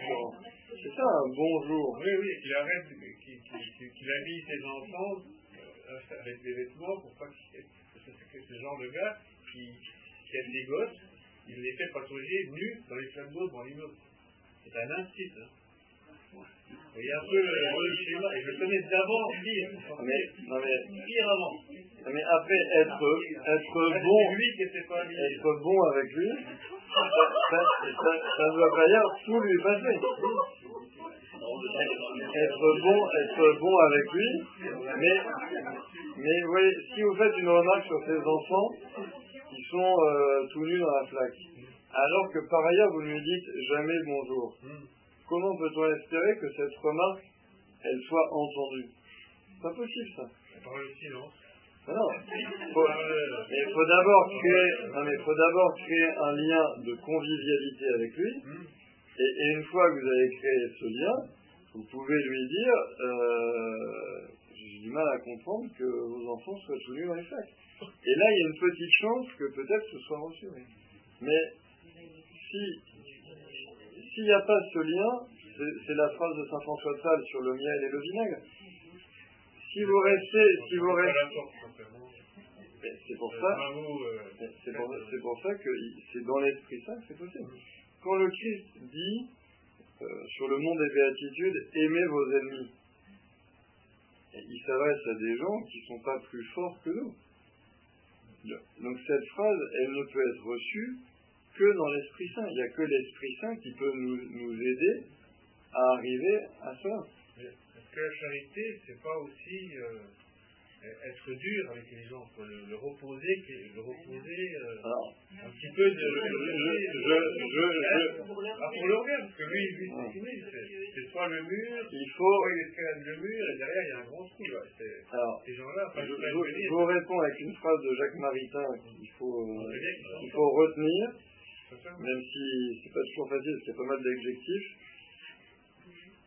C'est ça un bonjour. Oui, oui, qu'il arrête, qu'il qu qu habille ses enfants euh, avec des vêtements pour pas que ce genre de gars qui, qui aime des gosses, il les fait patrouiller nus dans les flambeaux devant l'immeuble. C'est un incite. Hein. Il y a un peu le schéma, et je connais d'avant pire. Mais, non mais, pire avant. Mais après, être, être bon, qui être bon avec lui, ça, ça, ça, ça ne doit pas dire tout lui passer. Être bon, être bon avec lui, mais, mais vous voyez, si vous faites une remarque sur ces enfants, ils sont euh, tout nus dans la flaque, alors que par ailleurs vous ne lui dites jamais bonjour comment peut-on espérer que cette remarque, elle soit entendue? C'est pas possible, ça. Par le silence. Ah non, faut, mais il faut d'abord créer, non mais faut d'abord créer un lien de convivialité avec lui, et, et, une fois que vous avez créé ce lien, vous pouvez lui dire, euh, j'ai du mal à comprendre que vos enfants soient tous nus dans les sacs. Et là, il y a une petite chance que peut-être ce soit reçu. Mais si s'il n'y a pas ce lien, c'est la phrase de Saint François de Sales sur le miel et le vinaigre. Si vous restez, si vous restez, C'est pour ça, c'est pour, ça que c'est dans l'Esprit Saint que c'est possible. Quand le Christ dit euh, sur le mont des béatitudes, aimez vos ennemis, il s'adresse à des gens qui ne sont pas plus forts que nous. Donc cette phrase, elle ne peut être reçue que dans l'Esprit Saint. Il n'y a que l'Esprit Saint qui peut nous, nous aider à arriver à cela. Est-ce que la charité, c'est pas aussi euh, être dur avec les gens, pour le, reposer, le reposer euh, un petit peu de. Je, je, je, pour leur bien, parce que lui, lui c'est soit le mur, il faut. soit il escalade le mur, et derrière il y a un grand trou. Là. Alors, ces gens-là, je, je, vous réponds avec une phrase de Jacques Maritain qu'il faut, euh, il faut retenir, même si c'est pas toujours facile, parce qu'il y a pas mal d'adjectifs.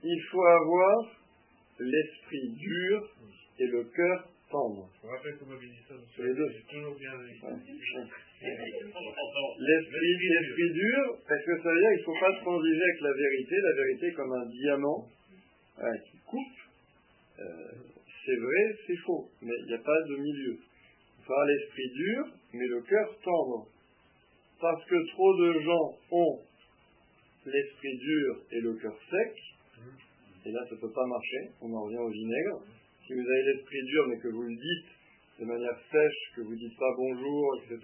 Il faut avoir l'esprit dur et le cœur tendre. Je me rappelle comment dit ça, les deux. Toujours bien L'esprit, l'esprit dur, parce que ça veut dire qu'il ne faut pas transiger avec la vérité. La vérité est comme un diamant qui coupe. Euh, c'est vrai, c'est faux, mais il n'y a pas de milieu. Il faut avoir l'esprit dur, mais le cœur tendre. Parce que trop de gens ont l'esprit dur et le cœur sec, mmh. et là ça ne peut pas marcher, on en revient au vinaigre si vous avez l'esprit dur, mais que vous le dites de manière sèche, que vous ne dites pas bonjour, etc.,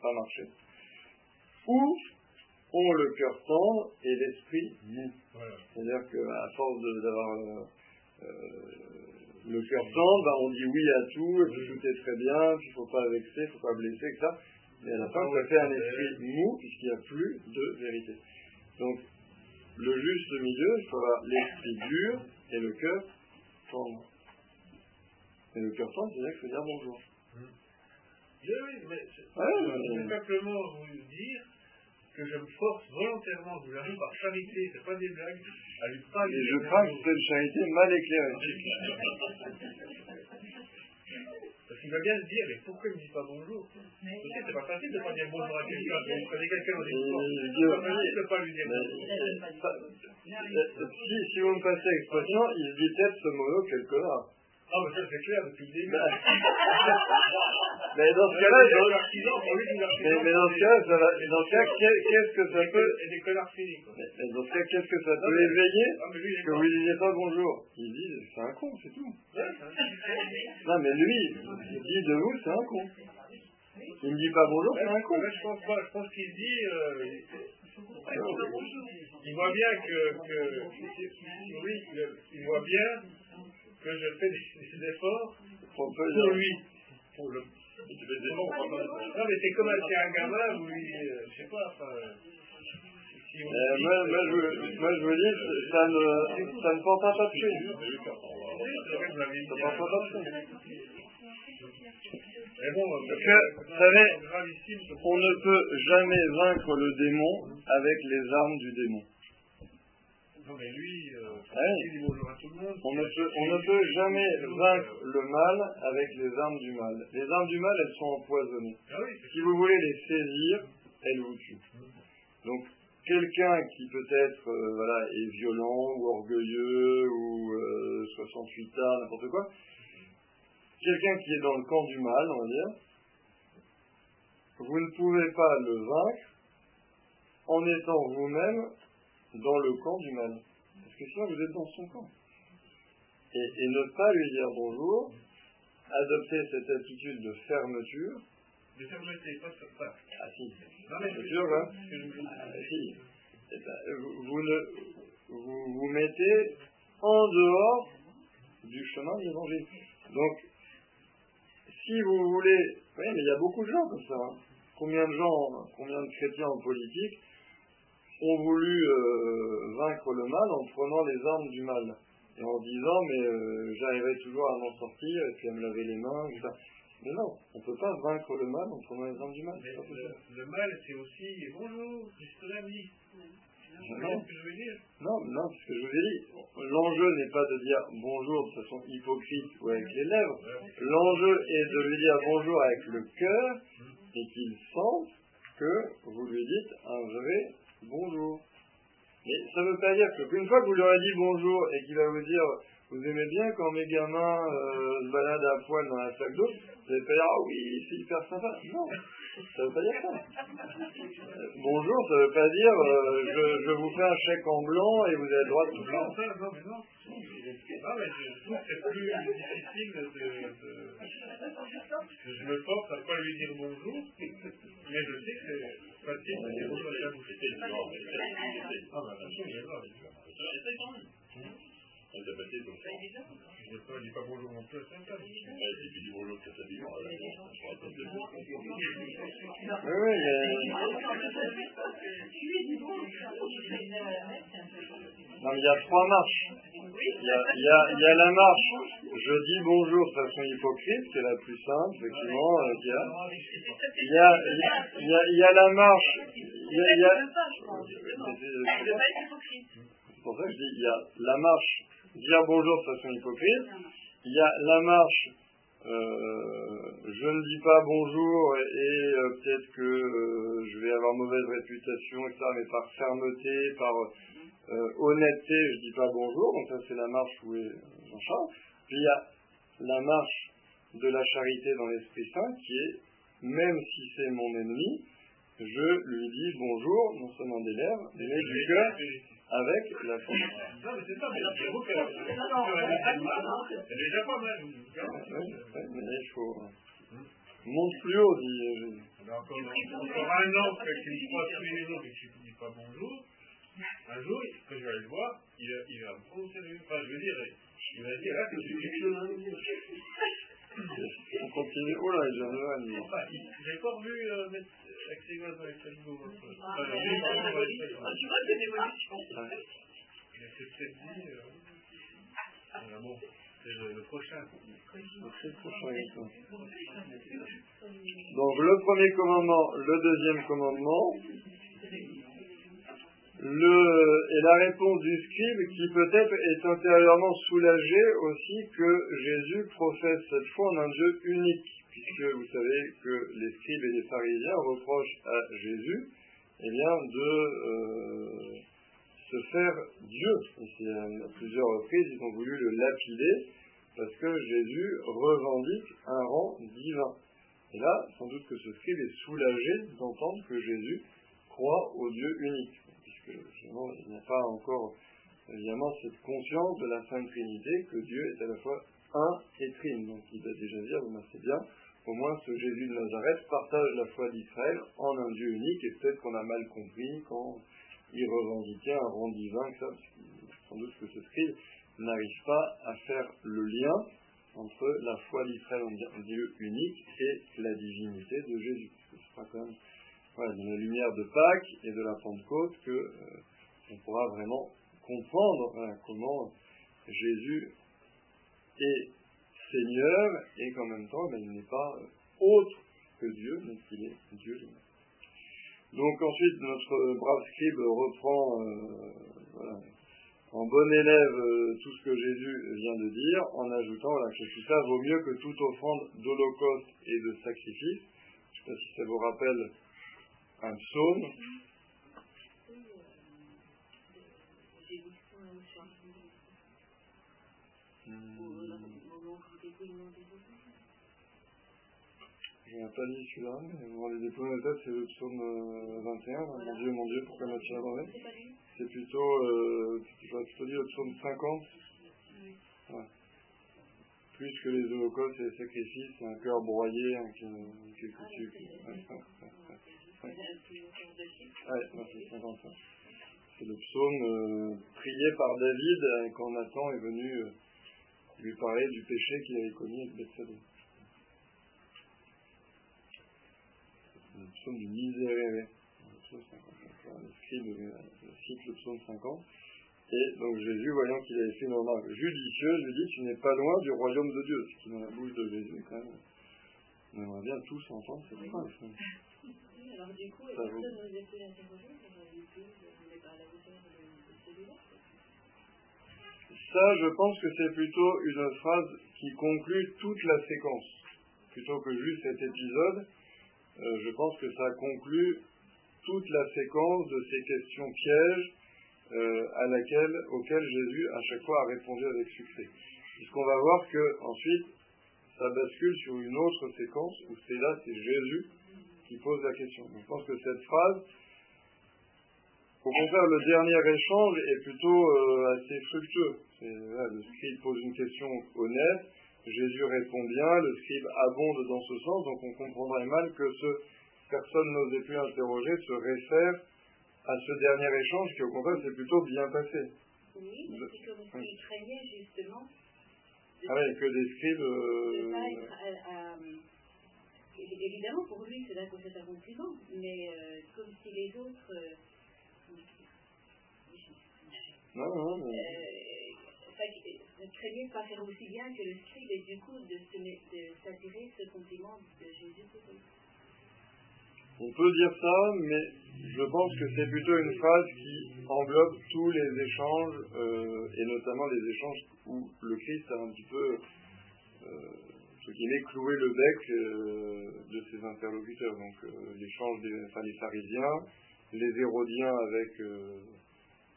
pas marcher. Ou ont le cœur tendre et l'esprit mou. C'est-à-dire qu'à force d'avoir euh, euh, le cœur tendre, ben, on dit oui à tout, et puis tout est très bien, il ne faut pas vexer, il ne faut pas blesser, etc. Mais à la fin, ça fait un esprit mou, puisqu'il n'y a plus de vérité. Donc, le juste milieu, avoir l'esprit dur et le cœur tendre. Et le cœur tendre, c'est-à-dire qu'il faut dire bonjour. Oui, oui, mais je, vais simplement vous dire que je me force volontairement, vous l'avez par charité, c'est pas des blagues, à lui pas Et je crains que c'est une charité mal éclairée. Parce qu'il va bien se dire, mais pourquoi il ne me dit pas bonjour? Tu sais, c'est pas facile de ne pas dire bonjour à quelqu'un. Vous prenez quelqu'un au début. C'est pas facile de ne pas lui dire bonjour. Si, si vous me passez l'expression, il se dit peut-être ce mot quelque part. Ah, mais ça c'est clair depuis le début. mais dans ce cas-là, mais, mais, dans ce cas, ça va, dans ce cas, qu'est-ce que ça peut. Et des connards finis, Mais, dans ce cas, qu'est-ce que ça peut éveiller que vous ne disiez pas bonjour Il dit, c'est un con, c'est tout. non, mais lui, il dit de vous, c'est un con. Il ne dit pas bonjour, c'est un con. Je pense pas, je pense qu'il dit. Euh, il voit bien que, que oui, il voit bien que je fais des, efforts pour, lui. Pour le, non, mais c'est comme un, un gamin où il, euh, je sais pas, enfin. Si euh, moi, moi, je, moi, je vous dis, ça ne, ça ne portera pas de fruit. Ça ne portera pas. Parce que, vous savez, on ne peut jamais vaincre le démon avec les armes du démon. Non, mais lui, euh, il dit bonjour à tout le monde. On ne, peut, on ne peut jamais vaincre le mal avec les armes du mal. Les armes du mal, elles sont empoisonnées. Ah oui, si vous voulez les saisir, elles vous tuent. Donc, quelqu'un qui peut-être euh, voilà, est violent ou orgueilleux ou euh, 68 ans, n'importe quoi, quelqu'un qui est dans le camp du mal, on va dire, vous ne pouvez pas le vaincre en étant vous-même dans le camp du mal. Parce que sinon, vous êtes dans son camp. Et, ne pas lui dire bonjour, adopter cette attitude de fermeture. De fermeté, pas de pas. Ah si. Non mais c'est sûr, hein ah, si. Eh ben, vous, ne, vous vous mettez en dehors du chemin de l'évangile. Donc, si vous voulez, oui, mais il y a beaucoup de gens comme ça. Hein. Combien de gens, combien de chrétiens en politique ont voulu euh, vaincre le mal en prenant les armes du mal et en disant mais euh, j'arriverai toujours à m'en sortir et puis à me laver les mains, etc. Mais non, on ne peut pas vaincre le mal en prenant les armes du mal. Le, le, mal, c'est aussi bonjour, c'est la vie. Non, ce que je veux dire? non, non, ce que je vous ai dit, l'enjeu n'est pas de dire bonjour de façon hypocrite ou avec les lèvres. L'enjeu est de lui dire bonjour avec le cœur et qu'il sente que vous lui dites un vrai bonjour. Mais ça ne veut pas dire qu'une fois que vous leur avez dit bonjour et qu'il va vous dire vous aimez bien quand mes gamins euh, se baladent à poil dans la sac d'eau, vous allez pas dire ah oui, c'est hyper sympa. Non, ça veut pas dire ça. bonjour, ça veut pas dire euh, je, vous fais un chèque en blanc et vous avez le droit de tout faire. Non, mais non. Mais je trouve que c'est plus difficile de, de, Je me force à ne pas lui dire bonjour, mais je sais que c'est だって今、自分の役してるのは、別に、ただ、趣味やるわけですか。Elle donc. Je dis pas, c'est. Oui, oui, Non, il y a trois marches. Il y a, il y a, il y a la marche, je dis bonjour de façon hypocrite, qui est la plus simple, effectivement, euh, qu'il y a. Il y a, il y a, il y a la marche. Il y a, il y a... C'est pour ça que je dis, il y a la marche dire bonjour de façon hypocrite. Il y a la marche, euh, je ne dis pas bonjour et, euh, peut-être que euh, je vais avoir mauvaise réputation, etc. Mais par fermeté, par honnêteté, je ne dis pas bonjour. Donc ça c'est la marche où est Jean-Charles. Puis il y a la marche de la charité dans l'Esprit Saint qui est, même si c'est mon ennemi, je lui dis bonjour, non seulement des lèvres, mais du cœur avec la Non, mais c'est ça, mais j'avoue que c'est déjà pas mal. Oui, mais il faut. Monte plus haut, dit Jésus. Encore, encore un an qu'il me croise tous les jours et que je ne dis pas bonjour. Un jour, quand je vais aller le voir, il va, il va me prononcer le Enfin, je veux dire, il va dire, là, c'est quelque chose. On continue. Oh là, il vient de là. Enfin, j'ai pas revu mettre avec ses gosses dans les frigos. Tu vois, c'est une évolution. C'est peut-être dit. Voilà, bon, c'est le, le prochain. C'est le prochain. Donc, le premier commandement, le deuxième commandement, le, et la réponse du scribe qui peut-être est intérieurement soulagé aussi que Jésus professe cette fois en un Dieu unique puisque vous savez que les scribes et les pharisiens reprochent à Jésus eh bien, de euh, se faire Dieu. Et à plusieurs reprises, ils ont voulu le lapider parce que Jésus revendique un rang divin. Et là, sans doute que ce scribe est soulagé d'entendre que Jésus croit au Dieu unique, puisque justement, il n'y a pas encore évidemment cette conscience de la Sainte Trinité, que Dieu est à la fois un et trine. Donc il va déjà dire, vous c'est bien, au moins ce Jésus de Nazareth partage la foi d'Israël en un Dieu unique, et peut-être qu'on a mal compris quand il revendiquait un rang divin, ça, sans doute que ce scribe n'arrive pas à faire le lien entre la foi d'Israël en Dieu unique et la divinité de Jésus. Ce sera quand même dans la lumière de Pâques et de la Pentecôte que euh, pourra vraiment comprendre comment Jésus est Seigneur et qu'en même temps, ben, il n'est pas autre que Dieu, mais qu'il est Dieu lui-même. Donc ensuite, notre brave scribe reprend euh, en bon élève euh, tout ce que Jésus vient de dire, en ajoutant que tout ça vaut mieux que toute offrande d'holocauste et de sacrifice. Je ne sais pas si ça vous rappelle un psaume. Je n'ai pas dit celui-là, mais rendez des points de tête, c'est le psaume 21, euh, mon Dieu, mon Dieu, pourquoi m'as-tu abandonné C'est plutôt, euh, j'aurais plutôt dit le psaume 50. Plus que les holocaustes et les sacrifices, un cœur broyé, un. Ouais, c'est 50. C'est le psaume euh, prié par David euh, quand Nathan est venu lui parler du péché qu'il avait commis avec Bethsaida. le psaume du miséréré. Le psaume 50. Le scribe cite le psaume 50. Et donc Jésus, voyant qu'il avait fait une remarque judicieuse, lui dit Tu n'es pas loin du royaume de Dieu. Ce qui, dans la bouche de Jésus, quand même, on aimerait bien tous entendre cette phrase. Alors, du coup, est-ce que vous nous êtes interrogé sur que vous pas à hauteur de celui-là Ça, je pense que c'est plutôt une phrase qui conclut toute la séquence. Plutôt que juste cet épisode, euh, je pense que ça conclut toute la séquence de ces questions pièges euh, auquel Jésus à chaque fois a répondu avec succès. Puisqu'on va voir que ensuite ça bascule sur une autre séquence où c'est là, c'est Jésus qui pose la question. Je pense que cette phrase, au contraire, le dernier échange est plutôt euh, assez fructueux. le scribe pose une question honnête, Jésus répond bien, le scribe abonde dans ce sens, donc on comprendrait mal que ce personne n'osait plus interroger se réfère à ce dernier échange qui au contraire s'est plutôt bien passé. Oui, mais c'est comme s'il craignait justement ah oui, que des scribes. Euh, évidemment, pour lui, c'est d'un côté un compliment, mais euh, comme si les autres. Euh, non, non, non. ne craignait pas faire aussi bien que le scribe et du coup de, s'attirer ce compliment de Jésus. On peut dire ça, mais je pense que c'est plutôt une phrase qui englobe tous les échanges, euh, et notamment les échanges où le Christ a un petit peu, euh, guillemets, cloué le bec euh, de ses interlocuteurs. Donc euh, l'échange des enfin, les pharisiens, les hérodiens avec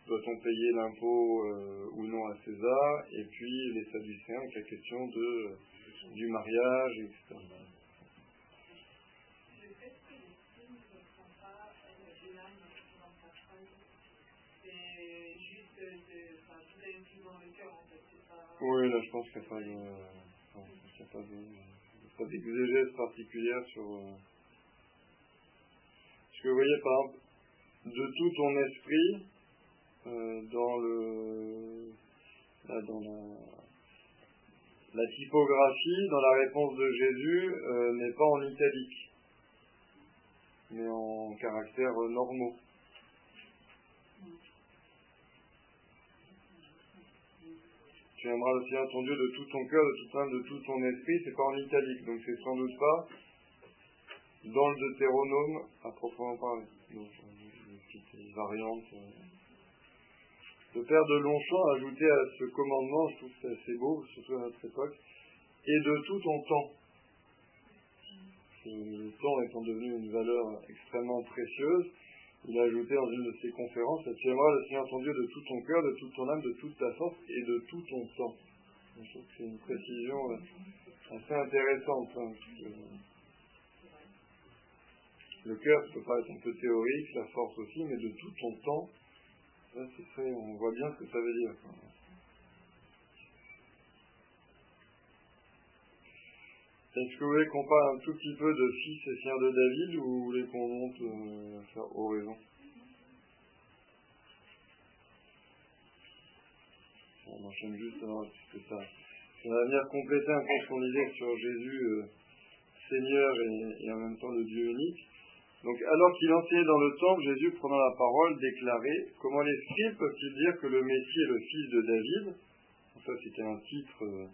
doit-on payer l'impôt ou non à César, et puis les sadducéens avec la question de, du mariage, etc. Oui, là je pense qu'il n'y a pas de. d'exégèse particulière sur. Euh, parce que vous voyez, par exemple, de tout ton esprit, euh, dans le. dans la, typographie, dans la réponse de Jésus, euh, n'est pas en italique, mais en caractères normaux. Tu aimeras le Seigneur ton Dieu de tout ton cœur, de toute âme, de tout ton esprit. C'est pas en italique, donc c'est sans doute pas dans le Deutéronome à proprement parler. Une variante. Euh. Le père de Longchamp a ajouté à ce commandement, je trouve que c'est assez beau, surtout à notre époque, et de tout ton temps. Le temps étant devenu une valeur extrêmement précieuse, il a ajouté dans une de ses conférences, tu aimeras le Seigneur ton Dieu de tout ton cœur, de toute ton âme, de toute ta force et de tout ton temps. Je trouve que c'est une précision euh, assez intéressante. Hein, le cœur, peut paraître un peu théorique, la force aussi, mais de tout ton temps, ça, serait, on voit bien ce que ça veut dire. Est-ce que vous voulez qu'on parle un tout petit peu de fils et fiers de David ou vous voulez qu'on monte euh, faire oraison On enchaîne juste alors, puisque ça, ça va venir compléter un peu ce qu'on disait sur Jésus, euh, Seigneur et, en même temps le Dieu unique. Donc, alors qu'il enseignait dans le temple, Jésus, prenant la parole, déclarait Comment les scribes peuvent-ils dire que le Messie est le fils de David? Ça, c'était un titre. Euh,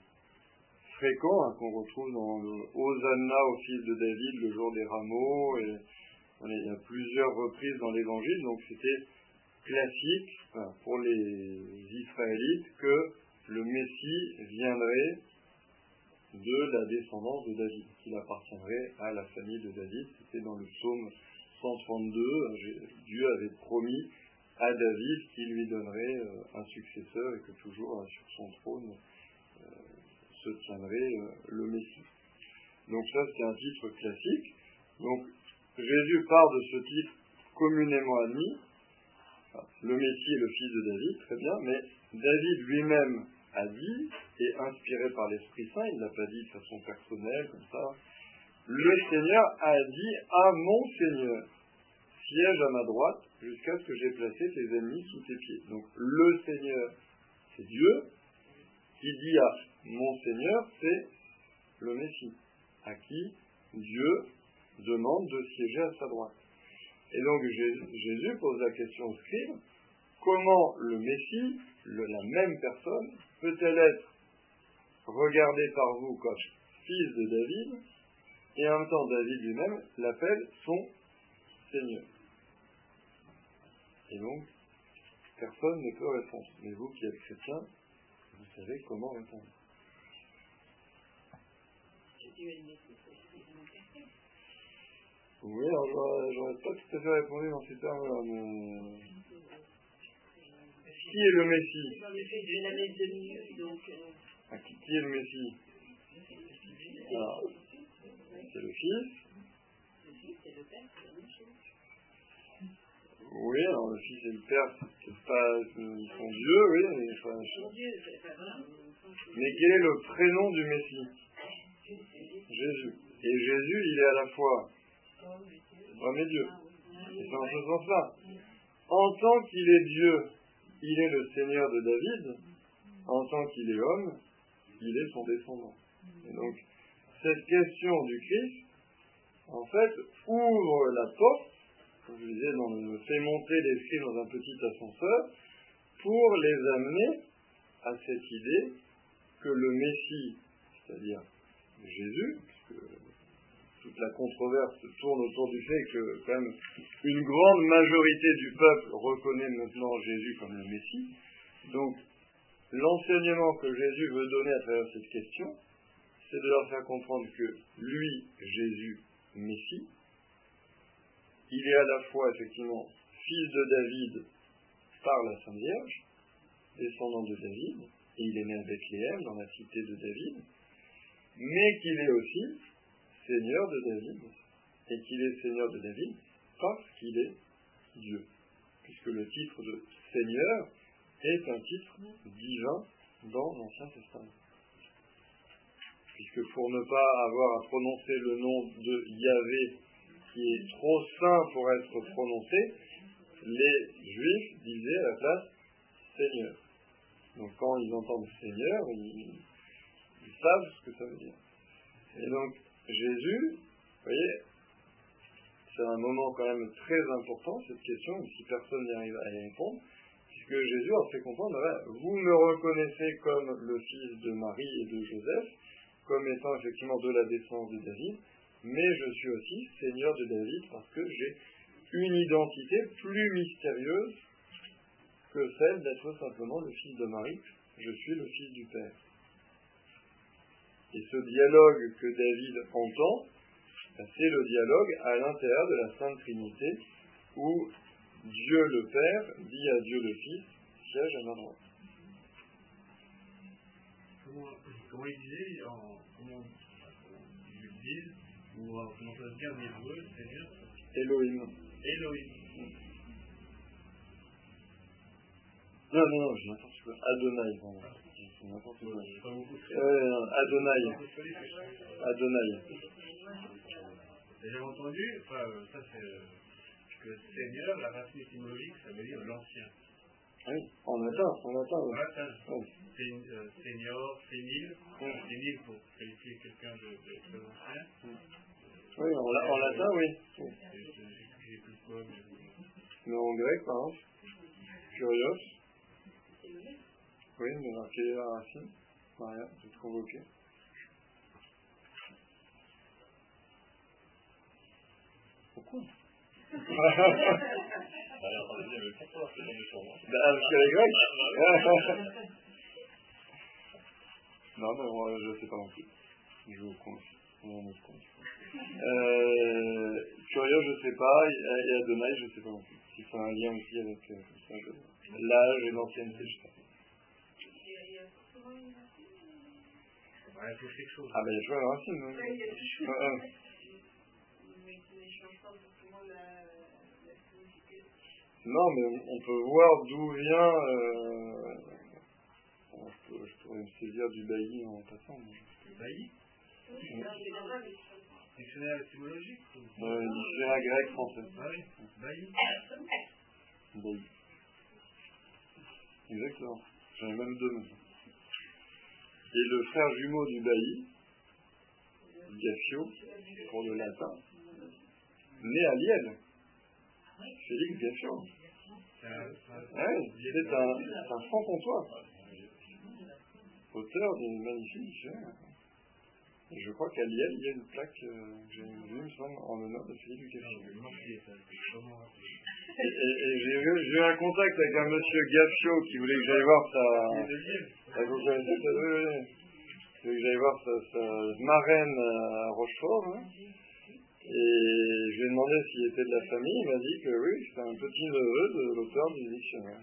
fréquent hein, qu'on retrouve dans le Hosanna au fils de David, le jour des rameaux, et il y a plusieurs reprises dans l'évangile, donc c'était classique pour les Israélites que le Messie viendrait de la descendance de David, qu'il appartiendrait à la famille de David. C'était dans le psaume 132, Dieu avait promis à David qu'il lui donnerait euh, un successeur et que toujours euh, sur son trône se tiendrait euh, le Messie. Donc ça, c'est un titre classique. Donc Jésus part de ce titre communément admis. le Messie est le fils de David, très bien, mais David lui-même a dit, et inspiré par l'Esprit Saint, il ne l'a pas dit de façon personnelle, comme ça, le Seigneur a dit à mon Seigneur, siège à ma droite jusqu'à ce que j'ai placé tes ennemis sous tes pieds. Donc le Seigneur, c'est Dieu, qui dit à mon Seigneur, c'est le Messie, à qui Dieu demande de siéger à sa droite. Et donc Jésus pose la question au scribe, comment le Messie, la même personne, peut-elle être regardée par vous comme fils de David, et en même temps David lui-même l'appelle son Seigneur. Et donc, personne ne peut répondre. Mais vous qui êtes chrétien, vous savez comment répondre. Oui, alors j'aurais pas tout à fait répondu dans ces termes-là, mais... Qui est le Messie Dans donc. Ah, qui, qui est le Messie Alors, c'est le Fils. Le Fils et le Père, c'est la même chose. Oui, alors le Fils et le Père, c'est pas, ils sont Dieu, oui. Mais, enfin, voilà. mais quel est le prénom du Messie Jésus. Et Jésus, il est à la fois homme et Dieu. C'est en ce sens-là. En tant qu'il est Dieu, il est le Seigneur de David. En tant qu'il est homme, il est son descendant. Et donc, cette question du Christ, en fait, ouvre la porte, comme je disais, dans le, fait monter l'esprit dans un petit ascenseur, pour les amener à cette idée que le Messie, c'est-à-dire Jésus, puisque toute la controverse tourne autour du fait que quand même une grande majorité du peuple reconnaît maintenant Jésus comme le Messie. Donc l'enseignement que Jésus veut donner à travers cette question, c'est de leur faire comprendre que lui, Jésus, Messie, il est à la fois effectivement fils de David par la Sainte Vierge, descendant de David, et il est né à Bethléem, dans la cité de David, mais qu'il est aussi Seigneur de David, et qu'il est Seigneur de David parce qu'il est Dieu, puisque le titre de Seigneur est un titre divin dans l'Ancien Testament. Puisque pour ne pas avoir à prononcer le nom de Yahvé, qui est trop saint pour être prononcé, les Juifs disaient à la place Seigneur. Donc quand ils entendent Seigneur, ils, savent ce que ça veut dire. Et donc Jésus, vous voyez, c'est un moment quand même très important, cette question, si personne n'y arrive à y répondre, puisque Jésus a fait comprendre, vous me reconnaissez comme le fils de Marie et de Joseph, comme étant effectivement de la descendance de David, mais je suis aussi Seigneur de David parce que j'ai une identité plus mystérieuse que celle d'être simplement le fils de Marie, je suis le fils du Père. Et ce dialogue que David entend, ben, c'est le dialogue à l'intérieur de la Sainte Trinité, où Dieu le Père dit à Dieu le Fils, siège à ma droite. Comment, comment il disait, en, comment, il le dit, ou comment ça se dit en hébreu, c'est bien Elohim. Elohim. Non, non, non, j'ai n'importe quoi. Adonai, pardon. C'est n'importe quoi. Euh, Adonai. Adonai. J'ai entendu, enfin, ça c'est que Seigneur, la racine étymologique, ça veut dire l'ancien. Oui, en latin, en latin. En latin. Oui. Euh, Seigneur, sénile, Oui. sénile pour qualifier quelqu'un de, de très ancien. Oui, en, la- en latin, oui. oui. J'ai j'ai plus quoi, mais Mais en grec, par exemple, curios. Oui, mais alors quelle est la racine Maria, vous êtes convoqué. Pourquoi? Alors, on dit, c'est dans Bah, Parce qu'elle est grecque. non, mais moi, je ne sais pas non plus. Je vous compte. Euh, Curieux, je ne sais pas. Et Adonai, je ne sais pas non plus. Si c'est un lien aussi avec euh, l'âge et l'ancienneté, je sais pas. Ouais, il faut quelque chose. Ah, ben, il y a toujours une racine, oui. Ouais, il a des choses. Ah, ah. Mais qui ne change pas forcément la, la signification. Non, mais on, peut voir d'où vient. Euh... bon, je, peux- je pourrais me saisir du bailli en passant. mais- Le bailli Ouais. Dictionnaire étymologique. Euh, dictionnaire grec français. Ah oui, bailli. Bailli. Exactement. J'en ai même deux maintenant. Et le frère jumeau du bailli, Gaffio, pour le latin, né à Liège. Félix Gaffio. Ouais, c'est un, franc-comtois. Auteur d'une magnifique. Et je crois qu'à Liège, il y a une plaque, euh, que j'ai vue, il me semble, en l'honneur de Félix Non, Gaffio. le mortier, ça, c'est comment Et, et- et j'ai eu, j'ai eu un contact avec un monsieur Gaffio qui voulait que j'aille voir sa. Ah, Oui, oui. Que j'aille voir sa, sa marraine à Rochefort, hein Et je lui ai demandé s'il était de la famille, il m'a dit que oui, c'était un petit neveu de l'auteur du dictionnaire.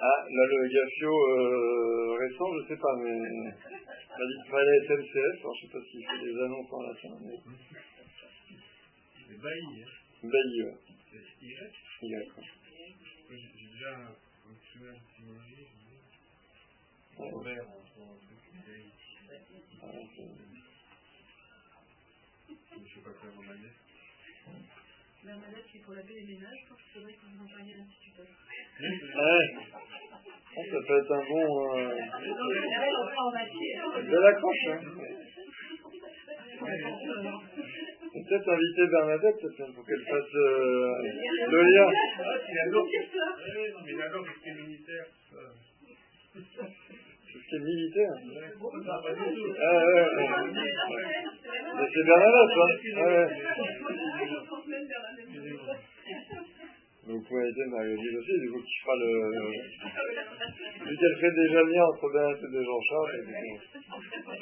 Ah, là, le Gaffio euh, récent, je sais pas, mais il m'a dit qu'il fallait SNCF, alors je sais pas s'il fait des annonces en latin. Mais... C'est Bailly, hein. Bailly, ouais. C'est Y? Y, J'ai déjà un chemin de Robert, ah, je sais pas quoi, mon manette. La manette qui est pour laver les ménages, je pense qu'il faudrait que vous en parliez à l'instituteur. Ouais. Ah, ça peut être un bon. Euh... De la croche, hein. Peut-être inviter Bernadette pour qu'elle fasse euh, le lien. Ah, il adore. mais il adore les ça. C'est militaire. Ah ouais, ouais. Mais c'est Bernadette, hein. Ah ouais. Donc vous pouvez aider Marie-Odile aussi, du coup qui fera le... Vu qu'elle fait déjà le lien entre Bernadette et Jean-Charles. Ah.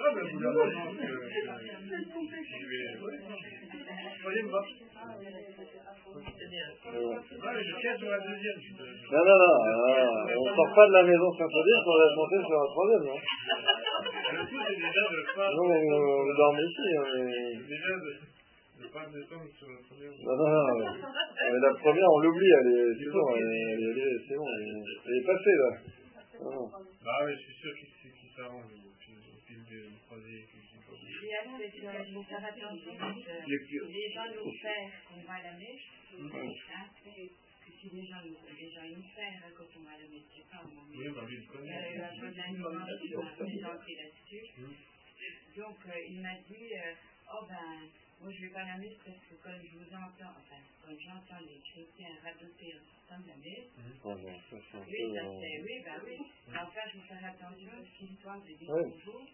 Non, non, non, sort pas de la maison symphonique pour la monter sur la troisième, non Non, on dorme ici, mais... Non, non, non. La première, on l'oublie, elle est, c'est bon, elle est, c'est bon, elle est passée, là. Non, non. Ah oui, je suis sûr qu'il s'arrange au fil du les gens nous faire qu'on va à la mèche, hein, que si les gens nous, les gens nous faire quand on va la mèche, je sais pas, on Oui, bah lui, il connaît. Il y a un dimanche qui m'a présenté là-dessus. Donc, il m'a dit, oh ben, moi, je vais pas la messe parce que quand je vous entends, enfin, quand j'entends les chrétiens radoter en sortant de la messe, ça, oui, ça, euh... oui, bah oui. Mais enfin, je vais faire attention à ce l'histoire de dire ouais. bonjour.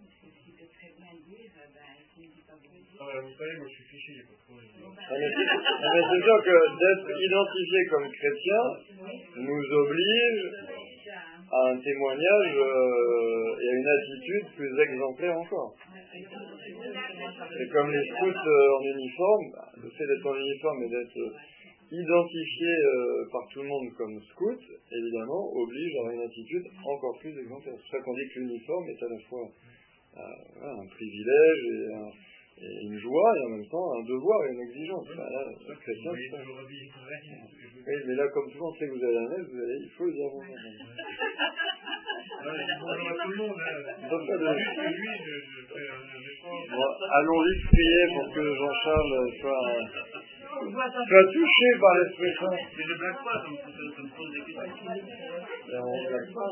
Parce qu'il peut très bien dire, ben, s'il ne dit pas bonjour. Ah, vous savez, moi, je suis fiché, il n'y a pas de problème. Ah, mais c'est sûr que d'être identifié comme chrétien nous oblige à un témoignage euh, et à une attitude plus exemplaire encore. Et comme les scouts euh, en uniforme, bah, le fait d'être en uniforme et d'être euh, identifié euh, par tout le monde comme scout, évidemment, oblige à une attitude encore plus exemplaire. C'est pour ça qu'on dit que l'uniforme est à la fois un privilège et, un, et, une joie, et en même temps un devoir et une exigence. Bah, là, chrétien, oui, mais là, comme tout le monde sait que vous allez à la messe, vous allez, il faut le dire bonjour. Bonjour à tout le monde. Hein. Lui, je, je fais un effort. Bon, allons vite prier pour que Jean-Charles soit, soit touché par l'Esprit Saint. Mais ne blague pas, ça me pose des questions. Et on blague pas.